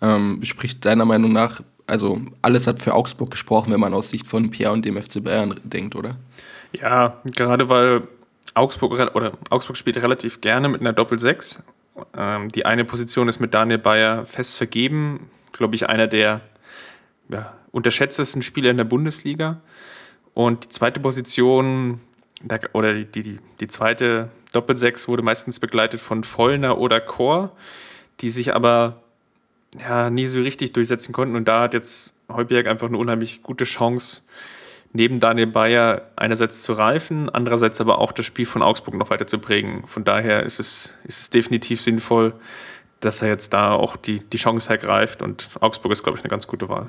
ähm, spricht deiner Meinung nach, also alles hat für Augsburg gesprochen, wenn man aus Sicht von Pierre und dem FC Bayern denkt, oder? Ja, gerade weil Augsburg, oder Augsburg spielt relativ gerne mit einer Doppel-6. Ähm, die eine Position ist mit Daniel Bayer fest vergeben. Glaube ich, einer der ja, unterschätztesten Spieler in der Bundesliga. Und die zweite Position, oder die, die, die zweite Doppel-6 wurde meistens begleitet von Vollner oder Chor, die sich aber ja, nie so richtig durchsetzen konnten. Und da hat jetzt Heuberg einfach eine unheimlich gute Chance, neben Daniel Bayer einerseits zu reifen, andererseits aber auch das Spiel von Augsburg noch weiter zu prägen. Von daher ist es, ist es definitiv sinnvoll, dass er jetzt da auch die, die Chance ergreift und Augsburg ist, glaube ich, eine ganz gute Wahl.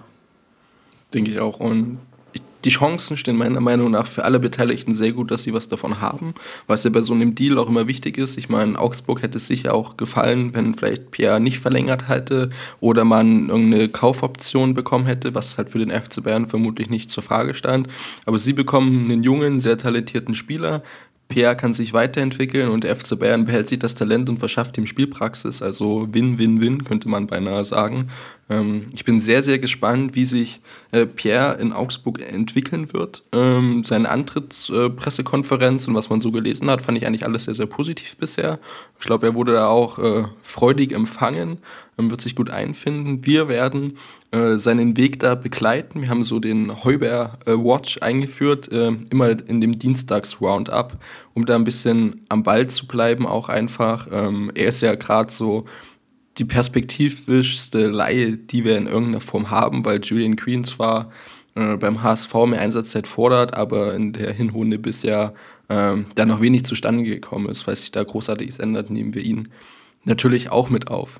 Denke ich auch. Und die Chancen stehen meiner Meinung nach für alle Beteiligten sehr gut, dass sie was davon haben, was ja bei so einem Deal auch immer wichtig ist. Ich meine, Augsburg hätte es sicher auch gefallen, wenn vielleicht Pierre nicht verlängert hätte oder man irgendeine Kaufoption bekommen hätte, was halt für den FC Bayern vermutlich nicht zur Frage stand. Aber sie bekommen einen jungen, sehr talentierten Spieler, PR kann sich weiterentwickeln und der FC Bayern behält sich das Talent und verschafft ihm Spielpraxis. Also Win-Win-Win könnte man beinahe sagen. Ähm, ich bin sehr, sehr gespannt, wie sich äh, Pierre in Augsburg entwickeln wird. Ähm, seine Antrittspressekonferenz äh, und was man so gelesen hat, fand ich eigentlich alles sehr, sehr positiv bisher. Ich glaube, er wurde da auch äh, freudig empfangen, ähm, wird sich gut einfinden. Wir werden äh, seinen Weg da begleiten. Wir haben so den Heuber äh, Watch eingeführt, äh, immer in dem Dienstags-Roundup, um da ein bisschen am Ball zu bleiben, auch einfach. Ähm, er ist ja gerade so die perspektivischste Laie, die wir in irgendeiner Form haben, weil Julian Queen zwar äh, beim HSV mehr Einsatzzeit fordert, aber in der Hinrunde bisher ähm, da noch wenig zustande gekommen ist. Falls sich da großartiges ändert, nehmen wir ihn natürlich auch mit auf.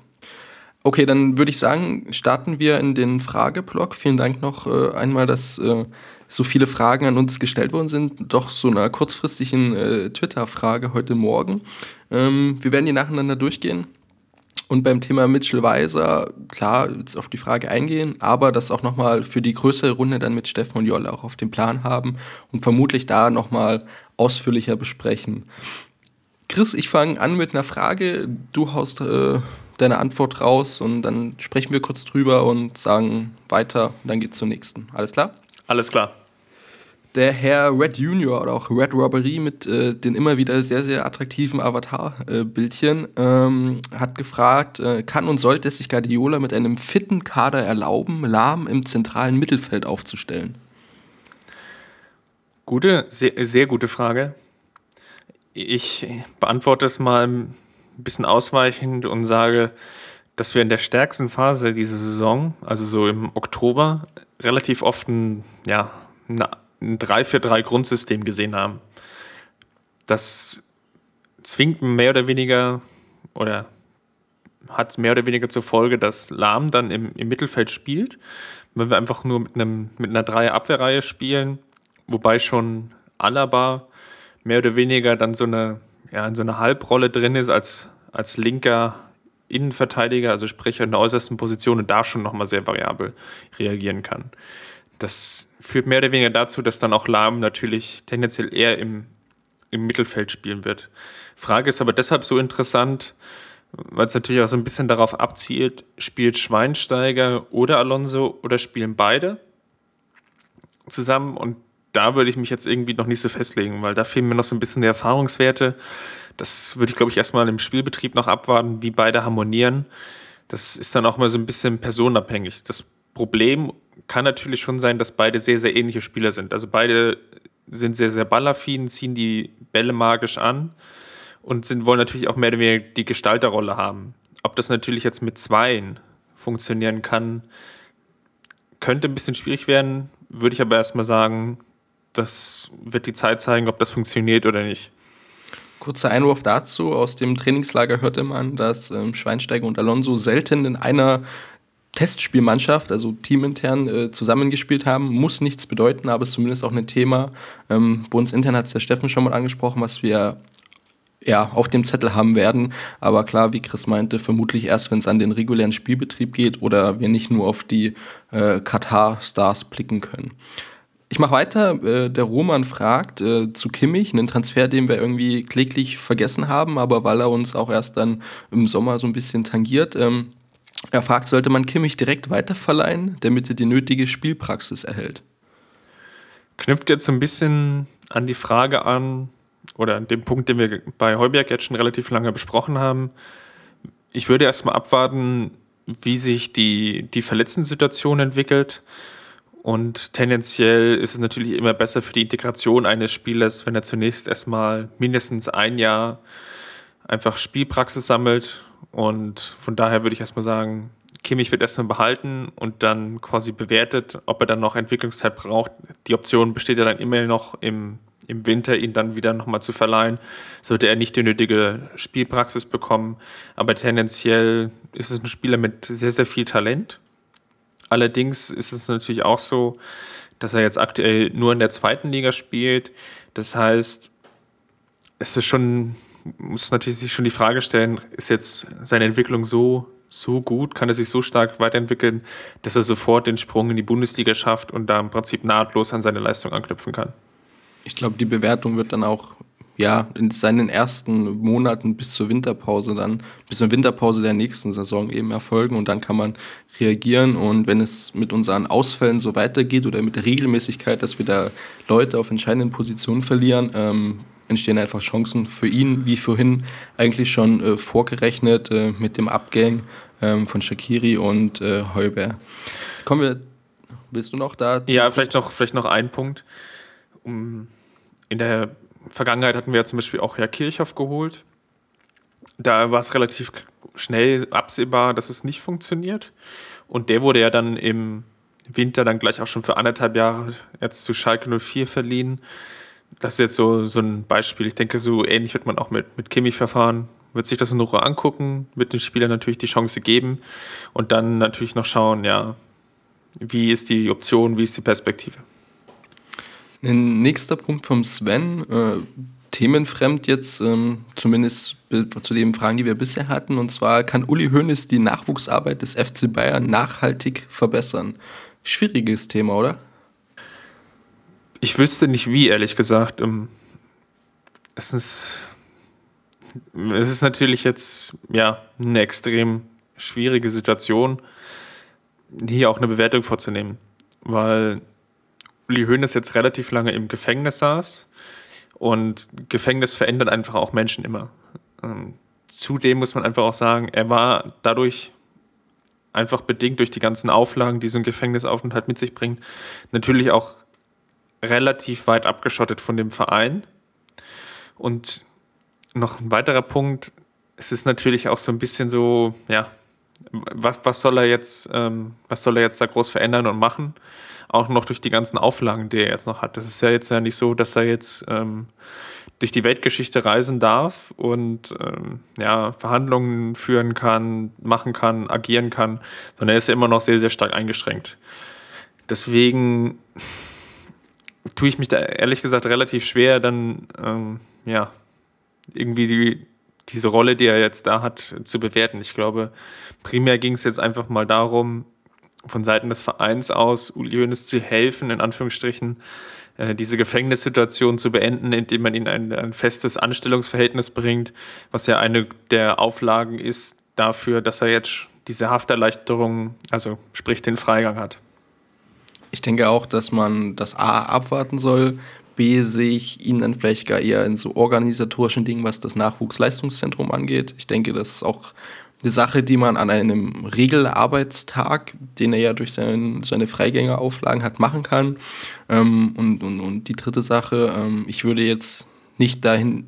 Okay, dann würde ich sagen, starten wir in den Frageblock. Vielen Dank noch äh, einmal, dass äh, so viele Fragen an uns gestellt worden sind. Doch so einer kurzfristigen äh, Twitter-Frage heute Morgen. Ähm, wir werden die nacheinander durchgehen. Und beim Thema Mitchell Weiser, klar, jetzt auf die Frage eingehen, aber das auch nochmal für die größere Runde dann mit Steffen und Jolle auch auf dem Plan haben und vermutlich da nochmal ausführlicher besprechen. Chris, ich fange an mit einer Frage. Du haust äh, deine Antwort raus und dann sprechen wir kurz drüber und sagen weiter. Und dann geht's zur nächsten. Alles klar? Alles klar. Der Herr Red Junior oder auch Red Robbery mit äh, den immer wieder sehr, sehr attraktiven Avatar-Bildchen ähm, hat gefragt, äh, kann und sollte es sich Guardiola mit einem fitten Kader erlauben, Lahm im zentralen Mittelfeld aufzustellen? Gute, sehr, sehr gute Frage. Ich beantworte es mal ein bisschen ausweichend und sage, dass wir in der stärksten Phase dieser Saison, also so im Oktober, relativ oft ein, ja, eine ein 3-4-3 Grundsystem gesehen haben. Das zwingt mehr oder weniger oder hat mehr oder weniger zur Folge, dass Lahm dann im, im Mittelfeld spielt. Wenn wir einfach nur mit, einem, mit einer Dreier-Abwehrreihe spielen, wobei schon Alaba mehr oder weniger dann so eine, ja, in so einer Halbrolle drin ist als, als linker Innenverteidiger, also sprich in der äußersten Position und da schon nochmal sehr variabel reagieren kann. Das führt mehr oder weniger dazu, dass dann auch Lahm natürlich tendenziell eher im, im Mittelfeld spielen wird. Frage ist aber deshalb so interessant, weil es natürlich auch so ein bisschen darauf abzielt, spielt Schweinsteiger oder Alonso oder spielen beide zusammen und da würde ich mich jetzt irgendwie noch nicht so festlegen, weil da fehlen mir noch so ein bisschen die Erfahrungswerte. Das würde ich, glaube ich, erstmal im Spielbetrieb noch abwarten, wie beide harmonieren. Das ist dann auch mal so ein bisschen personenabhängig. Das Problem kann natürlich schon sein, dass beide sehr, sehr ähnliche Spieler sind. Also beide sind sehr, sehr ballaffin, ziehen die Bälle magisch an und sind, wollen natürlich auch mehr oder weniger die Gestalterrolle haben. Ob das natürlich jetzt mit Zweien funktionieren kann, könnte ein bisschen schwierig werden, würde ich aber erstmal sagen, das wird die Zeit zeigen, ob das funktioniert oder nicht. Kurzer Einwurf dazu. Aus dem Trainingslager hörte man, dass ähm, Schweinsteiger und Alonso selten in einer Testspielmannschaft, also teamintern äh, zusammengespielt haben, muss nichts bedeuten, aber ist zumindest auch ein Thema. Ähm, bei uns intern hat es der Steffen schon mal angesprochen, was wir ja, auf dem Zettel haben werden. Aber klar, wie Chris meinte, vermutlich erst, wenn es an den regulären Spielbetrieb geht oder wir nicht nur auf die äh, Katar-Stars blicken können. Ich mache weiter. Äh, der Roman fragt äh, zu Kimmich, einen Transfer, den wir irgendwie kläglich vergessen haben, aber weil er uns auch erst dann im Sommer so ein bisschen tangiert. Ähm, er fragt, sollte man Kimmich direkt weiterverleihen, damit er die nötige Spielpraxis erhält? Knüpft jetzt so ein bisschen an die Frage an, oder an den Punkt, den wir bei Heuberg jetzt schon relativ lange besprochen haben. Ich würde erstmal abwarten, wie sich die, die Verletzten-Situation entwickelt. Und tendenziell ist es natürlich immer besser für die Integration eines Spielers, wenn er zunächst erstmal mindestens ein Jahr einfach Spielpraxis sammelt und von daher würde ich erstmal sagen, Kimmich wird erstmal behalten und dann quasi bewertet, ob er dann noch Entwicklungszeit braucht. Die Option besteht ja dann immer noch im, im Winter, ihn dann wieder nochmal zu verleihen, sollte er nicht die nötige Spielpraxis bekommen. Aber tendenziell ist es ein Spieler mit sehr, sehr viel Talent. Allerdings ist es natürlich auch so, dass er jetzt aktuell nur in der zweiten Liga spielt. Das heißt, es ist schon, muss natürlich sich schon die Frage stellen, ist jetzt seine Entwicklung so so gut, kann er sich so stark weiterentwickeln, dass er sofort den Sprung in die Bundesliga schafft und da im Prinzip nahtlos an seine Leistung anknüpfen kann. Ich glaube, die Bewertung wird dann auch ja, in seinen ersten Monaten bis zur Winterpause dann, bis zur Winterpause der nächsten Saison eben erfolgen und dann kann man reagieren und wenn es mit unseren Ausfällen so weitergeht oder mit der Regelmäßigkeit, dass wir da Leute auf entscheidenden Positionen verlieren, ähm, entstehen einfach Chancen für ihn, wie vorhin eigentlich schon äh, vorgerechnet äh, mit dem Abgang ähm, von Shakiri und äh, Heuber. Kommen wir, willst du noch da? Ja, vielleicht noch, vielleicht noch ein Punkt. Um, in der Vergangenheit hatten wir ja zum Beispiel auch Herr Kirchhoff geholt. Da war es relativ schnell absehbar, dass es nicht funktioniert. Und der wurde ja dann im Winter dann gleich auch schon für anderthalb Jahre jetzt zu Schalke 04 verliehen das ist jetzt so, so ein Beispiel. Ich denke, so ähnlich wird man auch mit, mit Kimmich verfahren. Wird sich das in Ruhe angucken, wird den Spielern natürlich die Chance geben und dann natürlich noch schauen, ja, wie ist die Option, wie ist die Perspektive. Ein nächster Punkt vom Sven, äh, themenfremd jetzt, ähm, zumindest zu den Fragen, die wir bisher hatten. Und zwar, kann Uli Hoeneß die Nachwuchsarbeit des FC Bayern nachhaltig verbessern? Schwieriges Thema, oder? Ich wüsste nicht wie, ehrlich gesagt. Ähm, es ist, es ist natürlich jetzt ja eine extrem schwierige Situation, hier auch eine Bewertung vorzunehmen, weil Uli Hoeneß jetzt relativ lange im Gefängnis saß und Gefängnis verändert einfach auch Menschen immer. Ähm, zudem muss man einfach auch sagen, er war dadurch einfach bedingt durch die ganzen Auflagen, die so ein Gefängnisaufenthalt mit sich bringt, natürlich auch relativ weit abgeschottet von dem Verein. Und noch ein weiterer Punkt, es ist natürlich auch so ein bisschen so, ja, was, was soll er jetzt, ähm, was soll er jetzt da groß verändern und machen? Auch noch durch die ganzen Auflagen, die er jetzt noch hat. Das ist ja jetzt ja nicht so, dass er jetzt ähm, durch die Weltgeschichte reisen darf und ähm, ja, Verhandlungen führen kann, machen kann, agieren kann, sondern er ist ja immer noch sehr, sehr stark eingeschränkt. Deswegen tue ich mich da ehrlich gesagt relativ schwer, dann ähm, ja, irgendwie die, diese Rolle, die er jetzt da hat, zu bewerten. Ich glaube, primär ging es jetzt einfach mal darum, von Seiten des Vereins aus Uli Hoeneß zu helfen, in Anführungsstrichen, äh, diese Gefängnissituation zu beenden, indem man ihn ein, ein festes Anstellungsverhältnis bringt, was ja eine der Auflagen ist dafür, dass er jetzt diese Hafterleichterung, also sprich den Freigang hat. Ich denke auch, dass man das A abwarten soll, B sehe ich ihn dann vielleicht gar eher in so organisatorischen Dingen, was das Nachwuchsleistungszentrum angeht. Ich denke, das ist auch eine Sache, die man an einem Regelarbeitstag, den er ja durch sein, seine Freigängerauflagen hat, machen kann. Ähm, und, und, und die dritte Sache, ähm, ich würde jetzt nicht dahin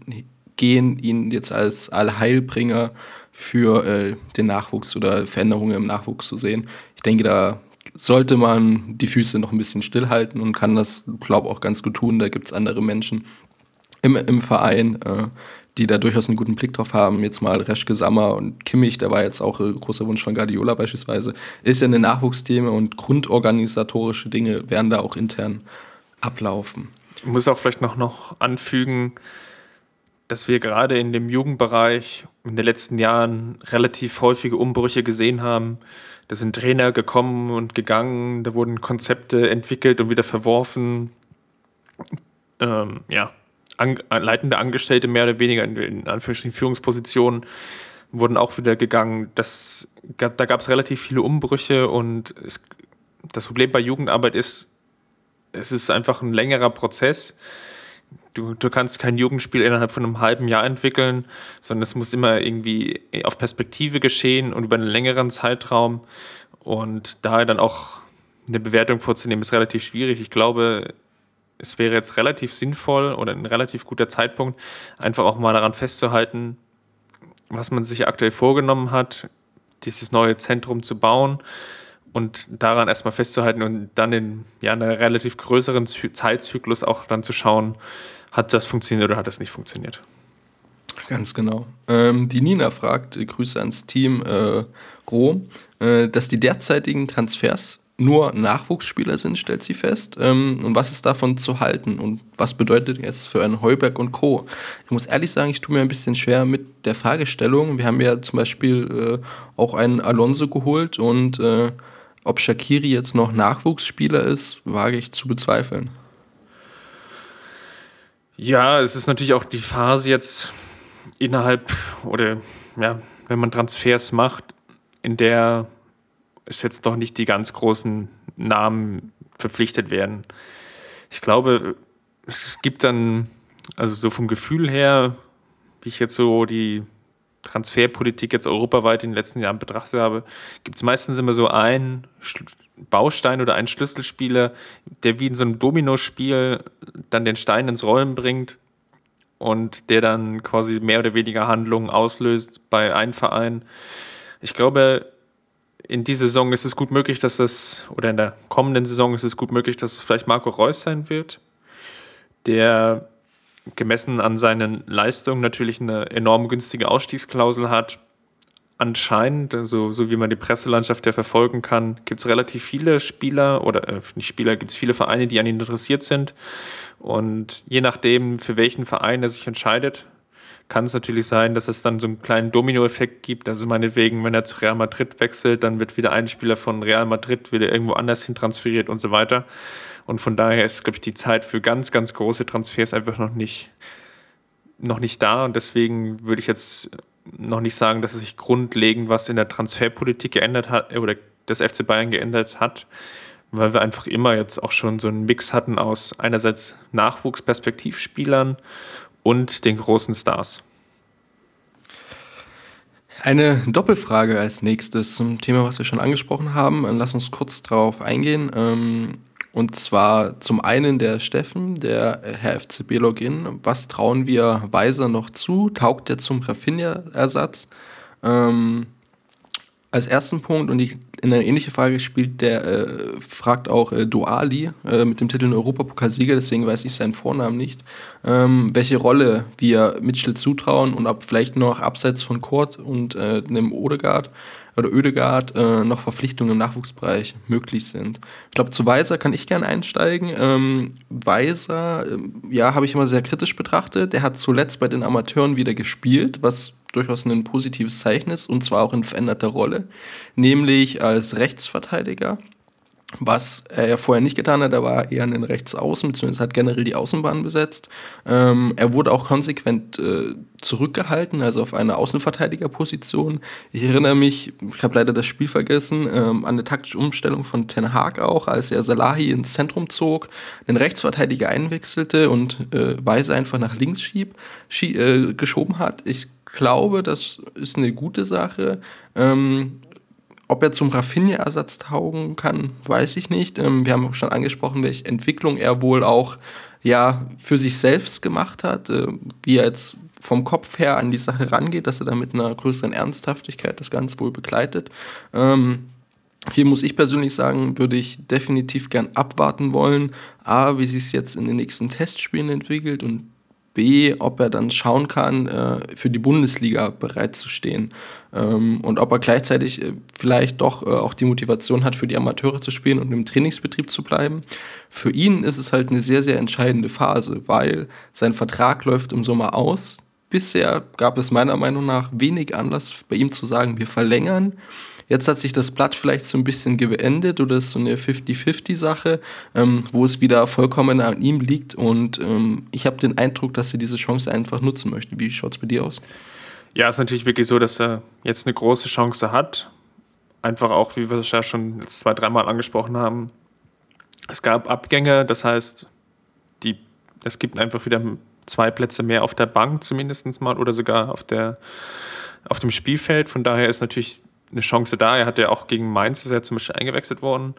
gehen, ihn jetzt als Allheilbringer für äh, den Nachwuchs oder Veränderungen im Nachwuchs zu sehen. Ich denke, da sollte man die Füße noch ein bisschen stillhalten und kann das, glaube ich, auch ganz gut tun. Da gibt es andere Menschen im, im Verein, äh, die da durchaus einen guten Blick drauf haben. Jetzt mal Reschke Sammer und Kimmich, da war jetzt auch ein großer Wunsch von Guardiola beispielsweise, ist ja eine Nachwuchsthema und grundorganisatorische Dinge werden da auch intern ablaufen. Ich muss auch vielleicht noch, noch anfügen, dass wir gerade in dem Jugendbereich in den letzten Jahren relativ häufige Umbrüche gesehen haben. Da sind Trainer gekommen und gegangen, da wurden Konzepte entwickelt und wieder verworfen. Ähm, ja, an, leitende Angestellte mehr oder weniger in, in Anführungsstrichen Führungspositionen wurden auch wieder gegangen. Das, gab, da gab es relativ viele Umbrüche und es, das Problem bei Jugendarbeit ist, es ist einfach ein längerer Prozess du, du kannst kein Jugendspiel innerhalb von einem halben Jahr entwickeln, sondern es muss immer irgendwie auf Perspektive geschehen und über einen längeren Zeitraum. Und daher dann auch eine Bewertung vorzunehmen, ist relativ schwierig. Ich glaube, es wäre jetzt relativ sinnvoll oder ein relativ guter Zeitpunkt, einfach auch mal daran festzuhalten, was man sich aktuell vorgenommen hat, dieses neue Zentrum zu bauen und daran erstmal festzuhalten und dann in ja, einer relativ größeren Zeitzyklus auch dann zu schauen, hat das funktioniert oder hat das nicht funktioniert. Ganz genau. Ähm, die Nina fragt, äh, Grüße ans Team äh, Rom, äh, dass die derzeitigen Transfers nur Nachwuchsspieler sind, stellt sie fest. Ähm, und was ist davon zu halten? Und was bedeutet jetzt für einen Heuberg und Co.? Ich muss ehrlich sagen, ich tue mir ein bisschen schwer mit der Fragestellung. Wir haben ja zum Beispiel äh, auch einen Alonso geholt und äh, ob Shakiri jetzt noch Nachwuchsspieler ist, wage ich zu bezweifeln. Ja, es ist natürlich auch die Phase jetzt innerhalb oder ja, wenn man Transfers macht, in der es jetzt doch nicht die ganz großen Namen verpflichtet werden. Ich glaube, es gibt dann, also so vom Gefühl her, wie ich jetzt so die Transferpolitik jetzt europaweit in den letzten Jahren betrachtet habe, gibt es meistens immer so einen Baustein oder einen Schlüsselspieler, der wie in so einem Dominospiel dann den Stein ins Rollen bringt und der dann quasi mehr oder weniger Handlungen auslöst bei einem Verein. Ich glaube, in dieser Saison ist es gut möglich, dass das, oder in der kommenden Saison ist es gut möglich, dass es vielleicht Marco Reus sein wird, der gemessen an seinen Leistungen natürlich eine enorm günstige Ausstiegsklausel hat. Anscheinend, also, so wie man die Presselandschaft ja verfolgen kann, gibt es relativ viele Spieler oder äh, nicht Spieler, gibt es viele Vereine, die an ihn interessiert sind. Und je nachdem, für welchen Verein er sich entscheidet, kann es natürlich sein, dass es dann so einen kleinen Dominoeffekt gibt. Also meinetwegen, wenn er zu Real Madrid wechselt, dann wird wieder ein Spieler von Real Madrid wieder irgendwo anders hin transferiert und so weiter. Und von daher ist, glaube ich, die Zeit für ganz, ganz große Transfers einfach noch nicht, noch nicht da. Und deswegen würde ich jetzt noch nicht sagen, dass es sich grundlegend was in der Transferpolitik geändert hat oder das FC Bayern geändert hat, weil wir einfach immer jetzt auch schon so einen Mix hatten aus einerseits Nachwuchsperspektivspielern und den großen Stars. Eine Doppelfrage als nächstes zum Thema, was wir schon angesprochen haben. Lass uns kurz darauf eingehen. Und zwar zum einen der Steffen, der Herr FCB Login. Was trauen wir Weiser noch zu? Taugt er zum Rafinha-Ersatz? Ähm, als ersten Punkt und die, in eine ähnliche Frage spielt der, äh, fragt auch äh, Duali äh, mit dem Titel Europapokalsieger, deswegen weiß ich seinen Vornamen nicht, ähm, welche Rolle wir Mitchell zutrauen und ob vielleicht noch abseits von Kurt und äh, einem Odegaard oder Ödegard äh, noch Verpflichtungen im Nachwuchsbereich möglich sind. Ich glaube, zu Weiser kann ich gerne einsteigen. Ähm, Weiser, äh, ja, habe ich immer sehr kritisch betrachtet. Der hat zuletzt bei den Amateuren wieder gespielt, was durchaus ein positives Zeichen ist, und zwar auch in veränderter Rolle, nämlich als Rechtsverteidiger. Was er vorher nicht getan hat, er war eher ein Rechtsaußen, beziehungsweise hat generell die Außenbahn besetzt. Ähm, er wurde auch konsequent äh, zurückgehalten, also auf eine Außenverteidigerposition. Ich erinnere mich, ich habe leider das Spiel vergessen, ähm, an eine taktische Umstellung von Ten Hag auch, als er Salahi ins Zentrum zog, den Rechtsverteidiger einwechselte und äh, Weise einfach nach links schieb, schie äh, geschoben hat. Ich glaube, das ist eine gute Sache. Ähm, ob er zum Rafinha-Ersatz taugen kann, weiß ich nicht. Ähm, wir haben auch schon angesprochen, welche Entwicklung er wohl auch ja, für sich selbst gemacht hat, äh, wie er jetzt vom Kopf her an die Sache rangeht, dass er da mit einer größeren Ernsthaftigkeit das Ganze wohl begleitet. Ähm, hier muss ich persönlich sagen, würde ich definitiv gern abwarten wollen. A, wie sich es jetzt in den nächsten Testspielen entwickelt und B, ob er dann schauen kann, äh, für die Bundesliga bereitzustehen. Ähm, und ob er gleichzeitig äh, vielleicht doch äh, auch die Motivation hat, für die Amateure zu spielen und im Trainingsbetrieb zu bleiben. Für ihn ist es halt eine sehr, sehr entscheidende Phase, weil sein Vertrag läuft im Sommer aus. Bisher gab es meiner Meinung nach wenig Anlass bei ihm zu sagen, wir verlängern. Jetzt hat sich das Blatt vielleicht so ein bisschen geendet oder ist so eine 50-50-Sache, ähm, wo es wieder vollkommen an ihm liegt. Und ähm, ich habe den Eindruck, dass er diese Chance einfach nutzen möchte. Wie schaut es bei dir aus? Ja, es ist natürlich wirklich so, dass er jetzt eine große Chance hat. Einfach auch, wie wir es ja schon jetzt zwei, dreimal angesprochen haben. Es gab Abgänge, das heißt, die, es gibt einfach wieder zwei Plätze mehr auf der Bank zumindest mal oder sogar auf, der, auf dem Spielfeld. Von daher ist natürlich eine Chance da. Er hat ja auch gegen Mainz ist er zum Beispiel eingewechselt worden.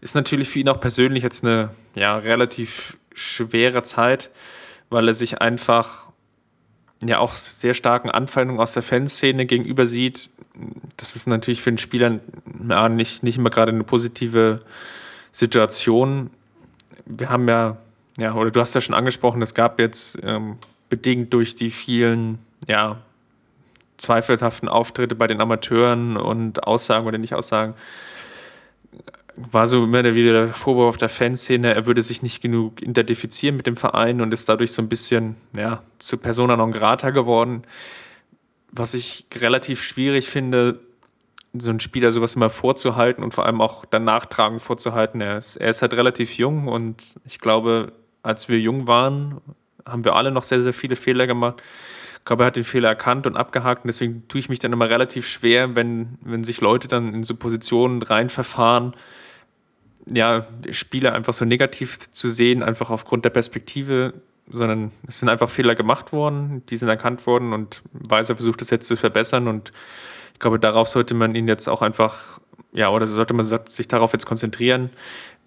Ist natürlich für ihn auch persönlich jetzt eine ja, relativ schwere Zeit, weil er sich einfach ja auch sehr starken Anfeindungen aus der Fanszene gegenüber sieht, das ist natürlich für den Spieler ja, nicht, nicht immer gerade eine positive Situation. Wir haben ja, ja, oder du hast ja schon angesprochen, es gab jetzt ähm, bedingt durch die vielen, ja, zweifelhaften Auftritte bei den Amateuren und Aussagen oder Nicht-Aussagen, war so immer wieder der Vorwurf der Fanszene, er würde sich nicht genug identifizieren mit dem Verein und ist dadurch so ein bisschen ja, zu Persona non grata geworden. Was ich relativ schwierig finde, so einen Spieler sowas immer vorzuhalten und vor allem auch dann nachtragen vorzuhalten. Er ist, er ist halt relativ jung und ich glaube, als wir jung waren, haben wir alle noch sehr, sehr viele Fehler gemacht. Ich glaube, er hat den Fehler erkannt und abgehakt und deswegen tue ich mich dann immer relativ schwer, wenn, wenn sich Leute dann in so Positionen reinverfahren, ja, Spiele einfach so negativ zu sehen, einfach aufgrund der Perspektive, sondern es sind einfach Fehler gemacht worden, die sind erkannt worden und Weiser versucht es jetzt zu verbessern und ich glaube, darauf sollte man ihn jetzt auch einfach, ja, oder sollte man sich darauf jetzt konzentrieren,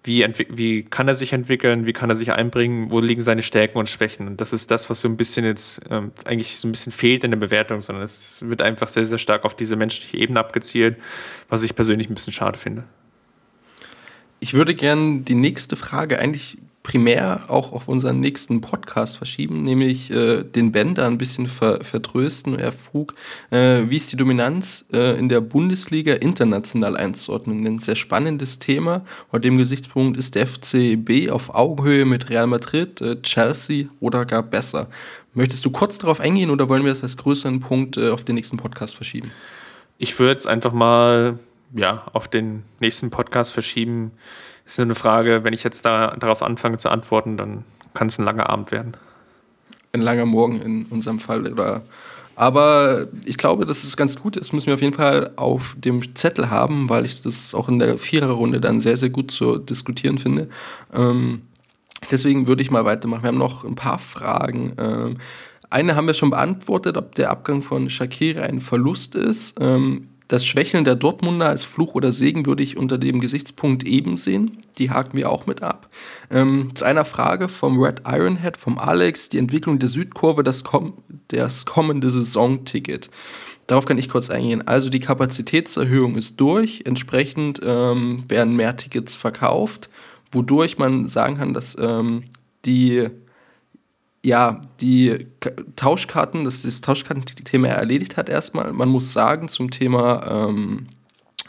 wie, wie kann er sich entwickeln, wie kann er sich einbringen, wo liegen seine Stärken und Schwächen. Und das ist das, was so ein bisschen jetzt ähm, eigentlich so ein bisschen fehlt in der Bewertung, sondern es wird einfach sehr, sehr stark auf diese menschliche Ebene abgezielt, was ich persönlich ein bisschen schade finde. Ich würde gerne die nächste Frage eigentlich primär auch auf unseren nächsten Podcast verschieben, nämlich äh, den Bender ein bisschen ver vertrösten. Er frug, äh, wie ist die Dominanz äh, in der Bundesliga international einzuordnen? Ein sehr spannendes Thema. Unter dem Gesichtspunkt ist der FCB auf Augenhöhe mit Real Madrid, äh, Chelsea oder gar besser. Möchtest du kurz darauf eingehen oder wollen wir das als größeren Punkt äh, auf den nächsten Podcast verschieben? Ich würde es einfach mal ja, auf den nächsten Podcast verschieben. Ist eine Frage, wenn ich jetzt da darauf anfange zu antworten, dann kann es ein langer Abend werden. Ein langer Morgen in unserem Fall. Oder aber ich glaube, dass es ganz gut ist, müssen wir auf jeden Fall auf dem Zettel haben, weil ich das auch in der Viererrunde dann sehr, sehr gut zu diskutieren finde. Ähm, deswegen würde ich mal weitermachen. Wir haben noch ein paar Fragen. Ähm, eine haben wir schon beantwortet, ob der Abgang von Shakira ein Verlust ist. Ähm, das Schwächeln der Dortmunder als Fluch oder Segen würde ich unter dem Gesichtspunkt eben sehen. Die haken wir auch mit ab. Ähm, zu einer Frage vom Red Ironhead, vom Alex, die Entwicklung der Südkurve, das, kom das kommende Saisonticket. Darauf kann ich kurz eingehen. Also die Kapazitätserhöhung ist durch. Entsprechend ähm, werden mehr Tickets verkauft, wodurch man sagen kann, dass ähm, die ja, die Tauschkarten, dass das Tauschkartenthema erledigt hat erstmal. Man muss sagen, zum Thema, ähm,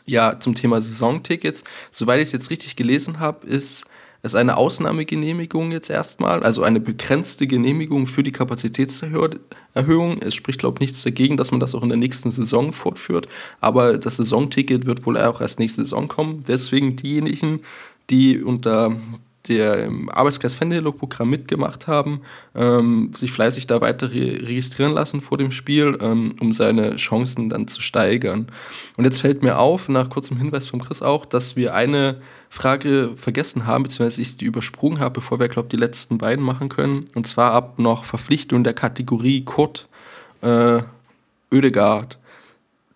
ja, zum Thema Saisontickets, soweit ich es jetzt richtig gelesen habe, ist es eine Ausnahmegenehmigung jetzt erstmal, also eine begrenzte Genehmigung für die Kapazitätserhöhung. Es spricht, glaube ich, nichts dagegen, dass man das auch in der nächsten Saison fortführt, aber das Saisonticket wird wohl auch erst nächste Saison kommen. Deswegen diejenigen, die unter der im Arbeitskreis Fendelog-Programm mitgemacht haben, ähm, sich fleißig da weiter re registrieren lassen vor dem Spiel, ähm, um seine Chancen dann zu steigern. Und jetzt fällt mir auf, nach kurzem Hinweis von Chris auch, dass wir eine Frage vergessen haben, beziehungsweise ich die übersprungen habe, bevor wir, glaube ich, die letzten beiden machen können. Und zwar ab noch Verpflichtung der Kategorie Kurt äh, Oedegaard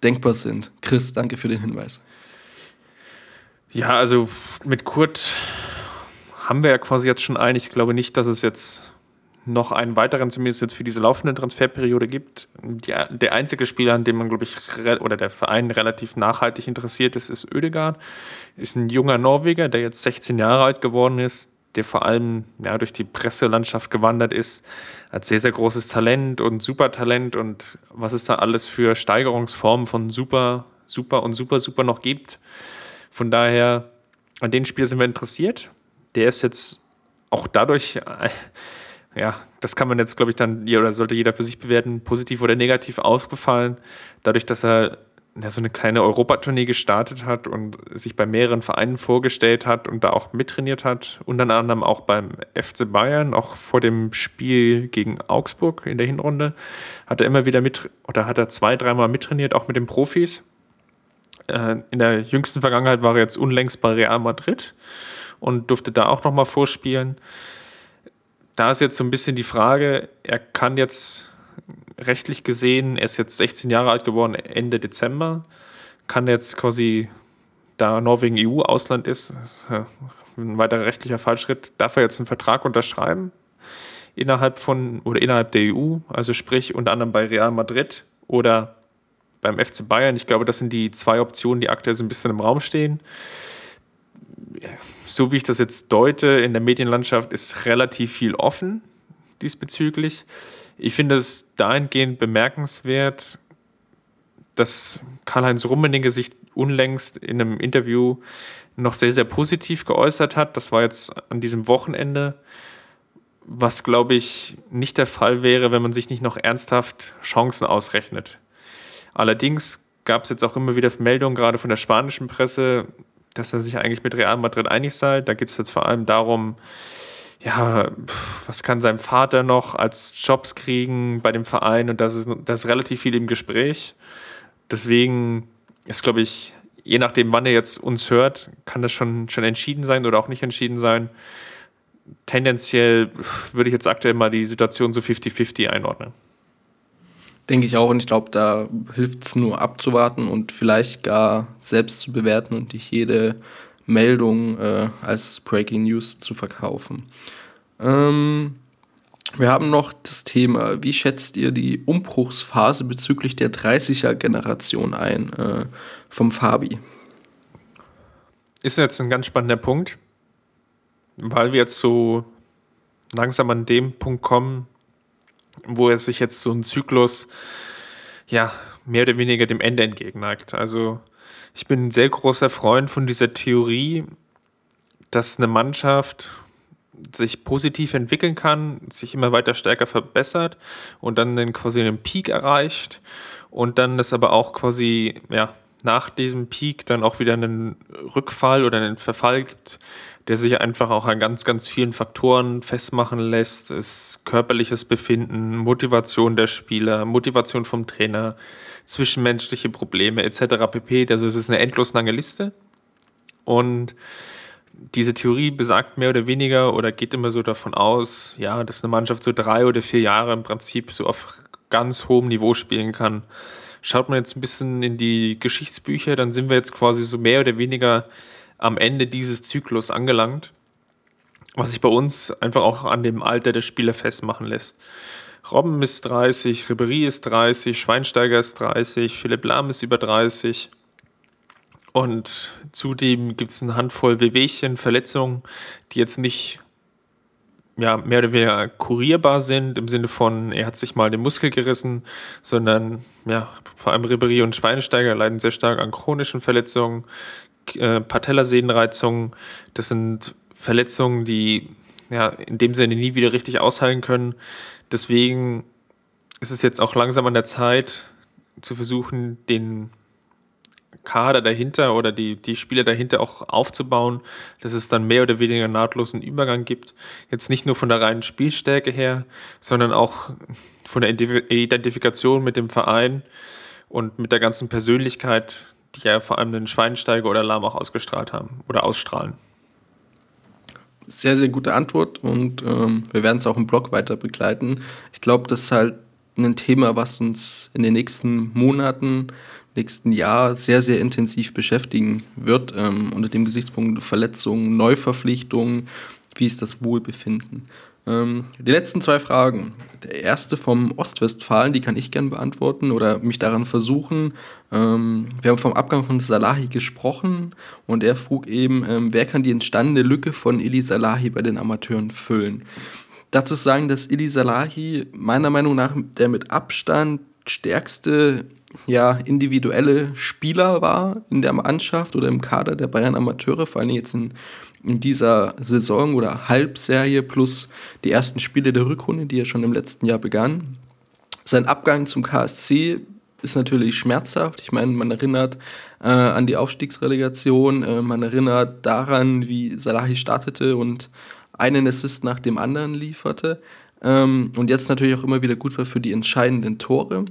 denkbar sind. Chris, danke für den Hinweis. Ja, also mit Kurt haben wir ja quasi jetzt schon ein. Ich glaube nicht, dass es jetzt noch einen weiteren, zumindest jetzt für diese laufende Transferperiode gibt. Die, der einzige Spieler, an dem man, glaube ich, oder der Verein relativ nachhaltig interessiert ist, ist Oedegaard. Ist ein junger Norweger, der jetzt 16 Jahre alt geworden ist, der vor allem ja, durch die Presselandschaft gewandert ist, als sehr, sehr großes Talent und Supertalent und was es da alles für Steigerungsformen von super, super und super, super noch gibt. Von daher, an den Spieler sind wir interessiert der ist jetzt auch dadurch, äh, ja, das kann man jetzt, glaube ich, dann, oder sollte jeder für sich bewerten, positiv oder negativ aufgefallen, dadurch, dass er ja, so eine kleine Europatournee gestartet hat und sich bei mehreren Vereinen vorgestellt hat und da auch mittrainiert hat, unter anderem auch beim FC Bayern, auch vor dem Spiel gegen Augsburg in der Hinrunde, hat er immer wieder mit, oder hat er zwei, dreimal mittrainiert, auch mit den Profis. Äh, in der jüngsten Vergangenheit war er jetzt unlängst bei Real Madrid und durfte da auch nochmal vorspielen. Da ist jetzt so ein bisschen die Frage, er kann jetzt rechtlich gesehen, er ist jetzt 16 Jahre alt geworden, Ende Dezember, kann jetzt quasi, da Norwegen EU-Ausland ist, ist ein weiterer rechtlicher Fallschritt, darf er jetzt einen Vertrag unterschreiben. innerhalb von oder innerhalb der EU, also sprich unter anderem bei Real Madrid oder beim FC Bayern. Ich glaube, das sind die zwei Optionen, die aktuell so ein bisschen im Raum stehen. So wie ich das jetzt deute, in der Medienlandschaft ist relativ viel offen diesbezüglich. Ich finde es dahingehend bemerkenswert, dass Karl-Heinz Rummenigge sich unlängst in einem Interview noch sehr, sehr positiv geäußert hat. Das war jetzt an diesem Wochenende, was, glaube ich, nicht der Fall wäre, wenn man sich nicht noch ernsthaft Chancen ausrechnet. Allerdings gab es jetzt auch immer wieder Meldungen, gerade von der spanischen Presse, dass er sich eigentlich mit Real Madrid einig sei. Da geht es jetzt vor allem darum, ja, was kann sein Vater noch als Jobs kriegen bei dem Verein und das ist, das ist relativ viel im Gespräch. Deswegen ist, glaube ich, je nachdem, wann er jetzt uns hört, kann das schon, schon entschieden sein oder auch nicht entschieden sein. Tendenziell würde ich jetzt aktuell mal die Situation so 50-50 einordnen. Denke ich auch und ich glaube, da hilft es nur abzuwarten und vielleicht gar selbst zu bewerten und nicht jede Meldung äh, als Breaking News zu verkaufen. Ähm, wir haben noch das Thema, wie schätzt ihr die Umbruchsphase bezüglich der 30er-Generation ein äh, vom Fabi? Ist jetzt ein ganz spannender Punkt, weil wir jetzt so langsam an dem Punkt kommen, wo es sich jetzt so ein Zyklus ja mehr oder weniger dem Ende entgegenneigt. Also ich bin ein sehr großer Freund von dieser Theorie, dass eine Mannschaft sich positiv entwickeln kann, sich immer weiter stärker verbessert und dann quasi einen Peak erreicht und dann das aber auch quasi ja nach diesem Peak dann auch wieder einen Rückfall oder einen Verfall gibt, der sich einfach auch an ganz, ganz vielen Faktoren festmachen lässt. Es körperliches Befinden, Motivation der Spieler, Motivation vom Trainer, zwischenmenschliche Probleme etc. pp. Also es ist eine endlos lange Liste. Und diese Theorie besagt mehr oder weniger oder geht immer so davon aus, ja, dass eine Mannschaft so drei oder vier Jahre im Prinzip so auf ganz hohem Niveau spielen kann. Schaut man jetzt ein bisschen in die Geschichtsbücher, dann sind wir jetzt quasi so mehr oder weniger am Ende dieses Zyklus angelangt, was sich bei uns einfach auch an dem Alter der Spieler festmachen lässt. Robben ist 30, Ribéry ist 30, Schweinsteiger ist 30, Philipp Lahm ist über 30. Und zudem gibt es eine Handvoll Wehwehchen, Verletzungen, die jetzt nicht ja, mehr oder weniger kurierbar sind, im Sinne von, er hat sich mal den Muskel gerissen, sondern ja, vor allem Ribéry und Schweinsteiger leiden sehr stark an chronischen Verletzungen, äh, Patellasehnenreizungen. Das sind Verletzungen, die ja, in dem Sinne nie wieder richtig ausheilen können. Deswegen ist es jetzt auch langsam an der Zeit, zu versuchen, den Kader dahinter oder die, die Spieler dahinter auch aufzubauen, dass es dann mehr oder weniger nahtlosen Übergang gibt. Jetzt nicht nur von der reinen Spielstärke her, sondern auch von der Identifikation mit dem Verein und mit der ganzen Persönlichkeit, die ja vor allem den Schweinsteiger oder Lahm auch ausgestrahlt haben oder ausstrahlen. Sehr, sehr gute Antwort und ähm, wir werden es auch im Blog weiter begleiten. Ich glaube, das ist halt ein Thema, was uns in den nächsten Monaten, nächsten Jahr sehr, sehr intensiv beschäftigen wird, ähm, unter dem Gesichtspunkt Verletzungen, Neuverpflichtungen, wie ist das Wohlbefinden. Ähm, die letzten zwei Fragen. Der erste vom Ostwestfalen, die kann ich gerne beantworten oder mich daran versuchen. Ähm, wir haben vom Abgang von Salahi gesprochen und er frug eben, ähm, wer kann die entstandene Lücke von Ili Salahi bei den Amateuren füllen? Dazu sagen, dass Ili Salahi meiner Meinung nach der mit Abstand stärkste ja, individuelle Spieler war in der Mannschaft oder im Kader der Bayern Amateure, vor allem jetzt in in dieser Saison oder Halbserie plus die ersten Spiele der Rückrunde, die ja schon im letzten Jahr begann. Sein Abgang zum KSC ist natürlich schmerzhaft. Ich meine, man erinnert äh, an die Aufstiegsrelegation, äh, man erinnert daran, wie Salahi startete und einen Assist nach dem anderen lieferte. Ähm, und jetzt natürlich auch immer wieder gut war für die entscheidenden Tore.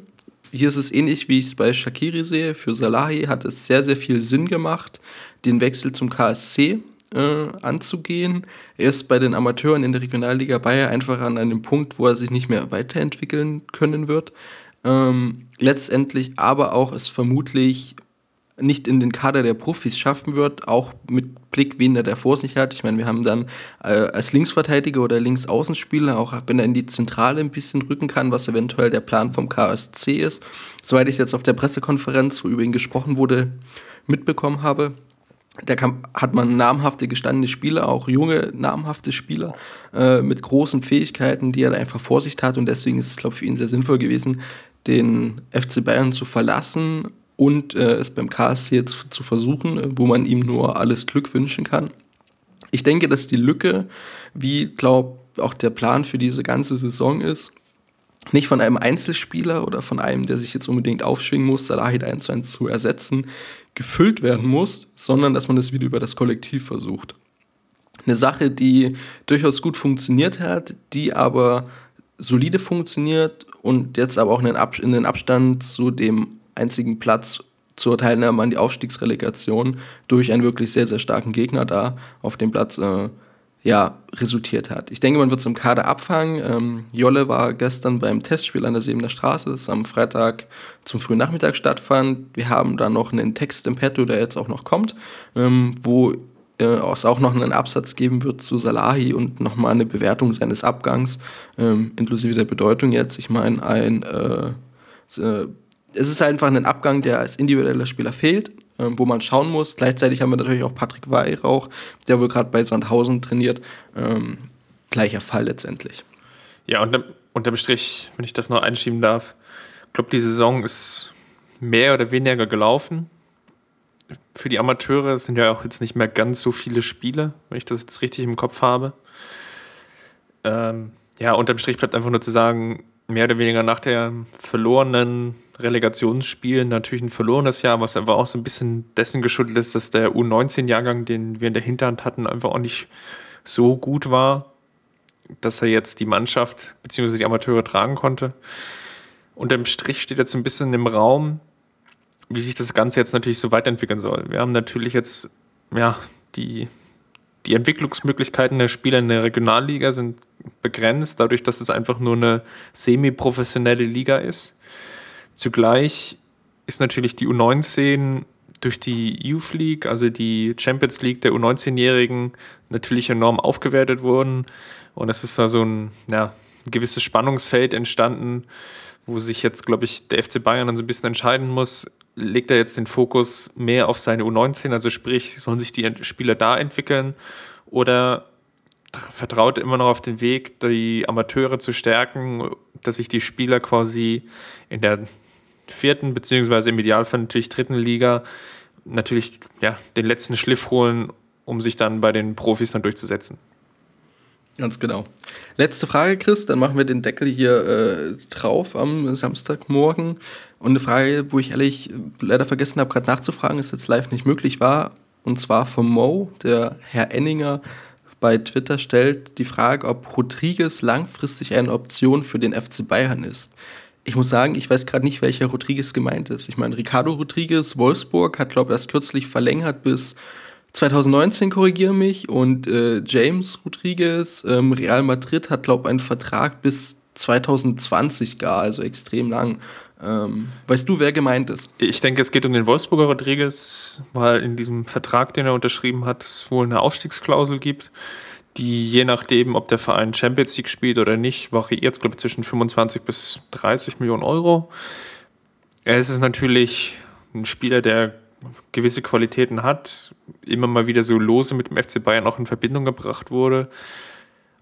Hier ist es ähnlich, wie ich es bei Shakiri sehe. Für Salahi hat es sehr, sehr viel Sinn gemacht, den Wechsel zum KSC äh, anzugehen. Er ist bei den Amateuren in der Regionalliga Bayer einfach an einem Punkt, wo er sich nicht mehr weiterentwickeln können wird. Ähm, letztendlich aber auch es vermutlich nicht in den Kader der Profis schaffen wird, auch mit Blick, wen er da vor sich hat. Ich meine, wir haben dann äh, als Linksverteidiger oder Linksaußenspieler, auch wenn er in die Zentrale ein bisschen rücken kann, was eventuell der Plan vom KSC ist. Soweit ich es jetzt auf der Pressekonferenz, wo über ihn gesprochen wurde, mitbekommen habe. Da kann, hat man namhafte gestandene Spieler, auch junge namhafte Spieler äh, mit großen Fähigkeiten, die er da einfach vor sich hat. Und deswegen ist es, glaube ich, für ihn sehr sinnvoll gewesen, den FC Bayern zu verlassen und äh, es beim KSC jetzt zu versuchen, wo man ihm nur alles Glück wünschen kann. Ich denke, dass die Lücke, wie glaube auch der Plan für diese ganze Saison ist, nicht von einem Einzelspieler oder von einem, der sich jetzt unbedingt aufschwingen muss, Salahid 1 zu 1 zu ersetzen, gefüllt werden muss, sondern dass man es wieder über das Kollektiv versucht. Eine Sache, die durchaus gut funktioniert hat, die aber solide funktioniert und jetzt aber auch in den, Abstand zu dem einzigen Platz zur Teilnahme an die Aufstiegsrelegation durch einen wirklich sehr, sehr starken Gegner da auf dem Platz äh, ja, resultiert hat. Ich denke, man wird es im Kader abfangen. Ähm, Jolle war gestern beim Testspiel an der Sebener Straße, das am Freitag zum frühen Nachmittag stattfand. Wir haben da noch einen Text im Petto, der jetzt auch noch kommt, ähm, wo äh, es auch noch einen Absatz geben wird zu Salahi und nochmal eine Bewertung seines Abgangs, ähm, inklusive der Bedeutung jetzt. Ich meine, ein äh, äh es ist einfach ein Abgang, der als individueller Spieler fehlt, ähm, wo man schauen muss. Gleichzeitig haben wir natürlich auch Patrick Weihrauch, der wohl gerade bei Sandhausen trainiert. Ähm, gleicher Fall letztendlich. Ja, und unterm Strich, wenn ich das noch einschieben darf, ich glaube, die Saison ist mehr oder weniger gelaufen. Für die Amateure sind ja auch jetzt nicht mehr ganz so viele Spiele, wenn ich das jetzt richtig im Kopf habe. Ähm, ja, unterm Strich bleibt einfach nur zu sagen, mehr oder weniger nach der verlorenen Relegationsspiel natürlich ein verlorenes Jahr, was einfach auch so ein bisschen dessen geschuldet ist, dass der U19-Jahrgang, den wir in der Hinterhand hatten, einfach auch nicht so gut war, dass er jetzt die Mannschaft bzw. die Amateure tragen konnte. Unterm Strich steht jetzt ein bisschen im Raum, wie sich das Ganze jetzt natürlich so weiterentwickeln soll. Wir haben natürlich jetzt, ja, die, die Entwicklungsmöglichkeiten der Spieler in der Regionalliga sind begrenzt, dadurch, dass es einfach nur eine semi-professionelle Liga ist. Zugleich ist natürlich die U19 durch die Youth League, also die Champions League der U19-Jährigen, natürlich enorm aufgewertet worden. Und es ist da so ein, ja, ein gewisses Spannungsfeld entstanden, wo sich jetzt, glaube ich, der FC Bayern dann so ein bisschen entscheiden muss, legt er jetzt den Fokus mehr auf seine U19, also sprich, sollen sich die Spieler da entwickeln oder vertraut immer noch auf den Weg, die Amateure zu stärken, dass sich die Spieler quasi in der vierten, beziehungsweise im Idealfall natürlich dritten Liga natürlich ja, den letzten Schliff holen, um sich dann bei den Profis dann durchzusetzen. Ganz genau. Letzte Frage, Chris, dann machen wir den Deckel hier äh, drauf am Samstagmorgen. Und eine Frage, wo ich ehrlich leider vergessen habe, gerade nachzufragen, ist jetzt live nicht möglich war, und zwar von Mo, der Herr Enninger bei Twitter stellt die Frage, ob Rodriguez langfristig eine Option für den FC Bayern ist ich muss sagen, ich weiß gerade nicht, welcher Rodriguez gemeint ist. Ich meine, Ricardo Rodriguez, Wolfsburg, hat, glaube ich, erst kürzlich verlängert bis 2019, korrigiere mich. Und äh, James Rodriguez, ähm, Real Madrid, hat, glaube ich, einen Vertrag bis 2020 gar, also extrem lang. Ähm, weißt du, wer gemeint ist? Ich denke, es geht um den Wolfsburger Rodriguez, weil in diesem Vertrag, den er unterschrieben hat, es wohl eine Ausstiegsklausel gibt die je nachdem, ob der Verein Champions League spielt oder nicht, variiert, glaube ich, zwischen 25 bis 30 Millionen Euro. Er ist natürlich ein Spieler, der gewisse Qualitäten hat, immer mal wieder so lose mit dem FC Bayern auch in Verbindung gebracht wurde.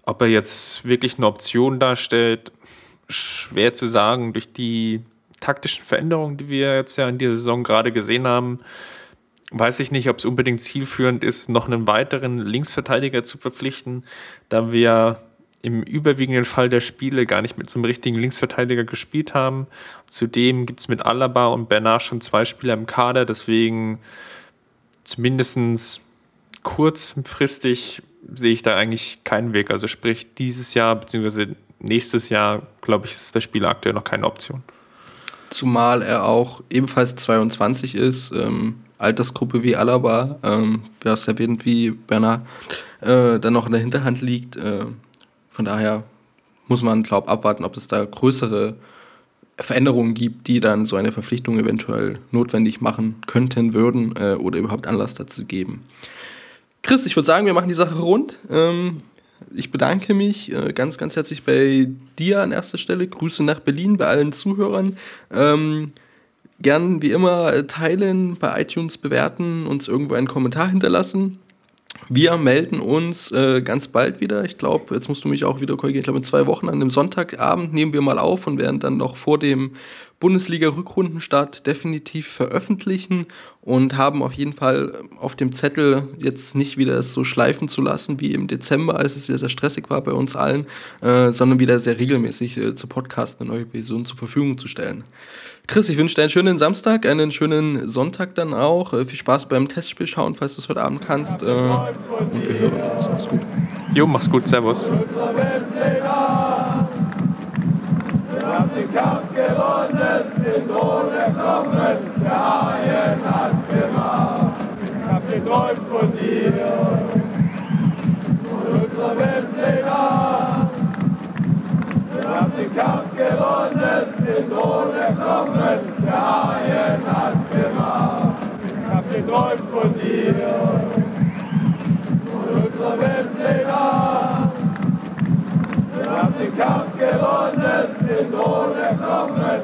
Ob er jetzt wirklich eine Option darstellt, schwer zu sagen. Durch die taktischen Veränderungen, die wir jetzt ja in dieser Saison gerade gesehen haben, weiß ich nicht, ob es unbedingt zielführend ist, noch einen weiteren Linksverteidiger zu verpflichten, da wir im überwiegenden Fall der Spiele gar nicht mit so einem richtigen Linksverteidiger gespielt haben. Zudem gibt es mit Alaba und Bernard schon zwei Spieler im Kader, deswegen zumindest kurzfristig sehe ich da eigentlich keinen Weg. Also sprich, dieses Jahr bzw. nächstes Jahr, glaube ich, ist das Spiel aktuell noch keine Option. Zumal er auch ebenfalls 22 ist. Ähm Altersgruppe wie Alaba, ähm, ja, es erwähnt, wie Bernard äh, dann noch in der Hinterhand liegt. Äh, von daher muss man, glaube ich, abwarten, ob es da größere Veränderungen gibt, die dann so eine Verpflichtung eventuell notwendig machen könnten, würden äh, oder überhaupt Anlass dazu geben. Chris, ich würde sagen, wir machen die Sache rund. Ähm, ich bedanke mich äh, ganz, ganz herzlich bei dir an erster Stelle. Grüße nach Berlin bei allen Zuhörern. Ähm, gern wie immer äh, teilen, bei iTunes bewerten, uns irgendwo einen Kommentar hinterlassen. Wir melden uns äh, ganz bald wieder. Ich glaube, jetzt musst du mich auch wieder korrigieren. Ich glaube, in zwei Wochen an dem Sonntagabend nehmen wir mal auf und werden dann noch vor dem Bundesliga-Rückrundenstart definitiv veröffentlichen und haben auf jeden Fall auf dem Zettel jetzt nicht wieder es so schleifen zu lassen wie im Dezember, als es sehr, sehr stressig war bei uns allen, äh, sondern wieder sehr regelmäßig äh, zu Podcast eine neue Person zur Verfügung zu stellen. Chris, ich wünsche dir einen schönen Samstag, einen schönen Sonntag dann auch. Äh, viel Spaß beim Testspiel schauen, falls du es heute Abend kannst. Äh, und wir hören uns. Mach's gut. Jo, mach's gut. Servus. Wir haben den Kampf gewonnen, den Thron erkommen, der Haien hat's gemacht. Ich hab geträumt von dir, von unserer haben den Kampf gewonnen, den Thron erkommen, der Haien hat's gemacht. Ich hab geträumt von dir, von unserer Weltpläne. Wir haben den Kampf gewonnen, den Thron erkommen,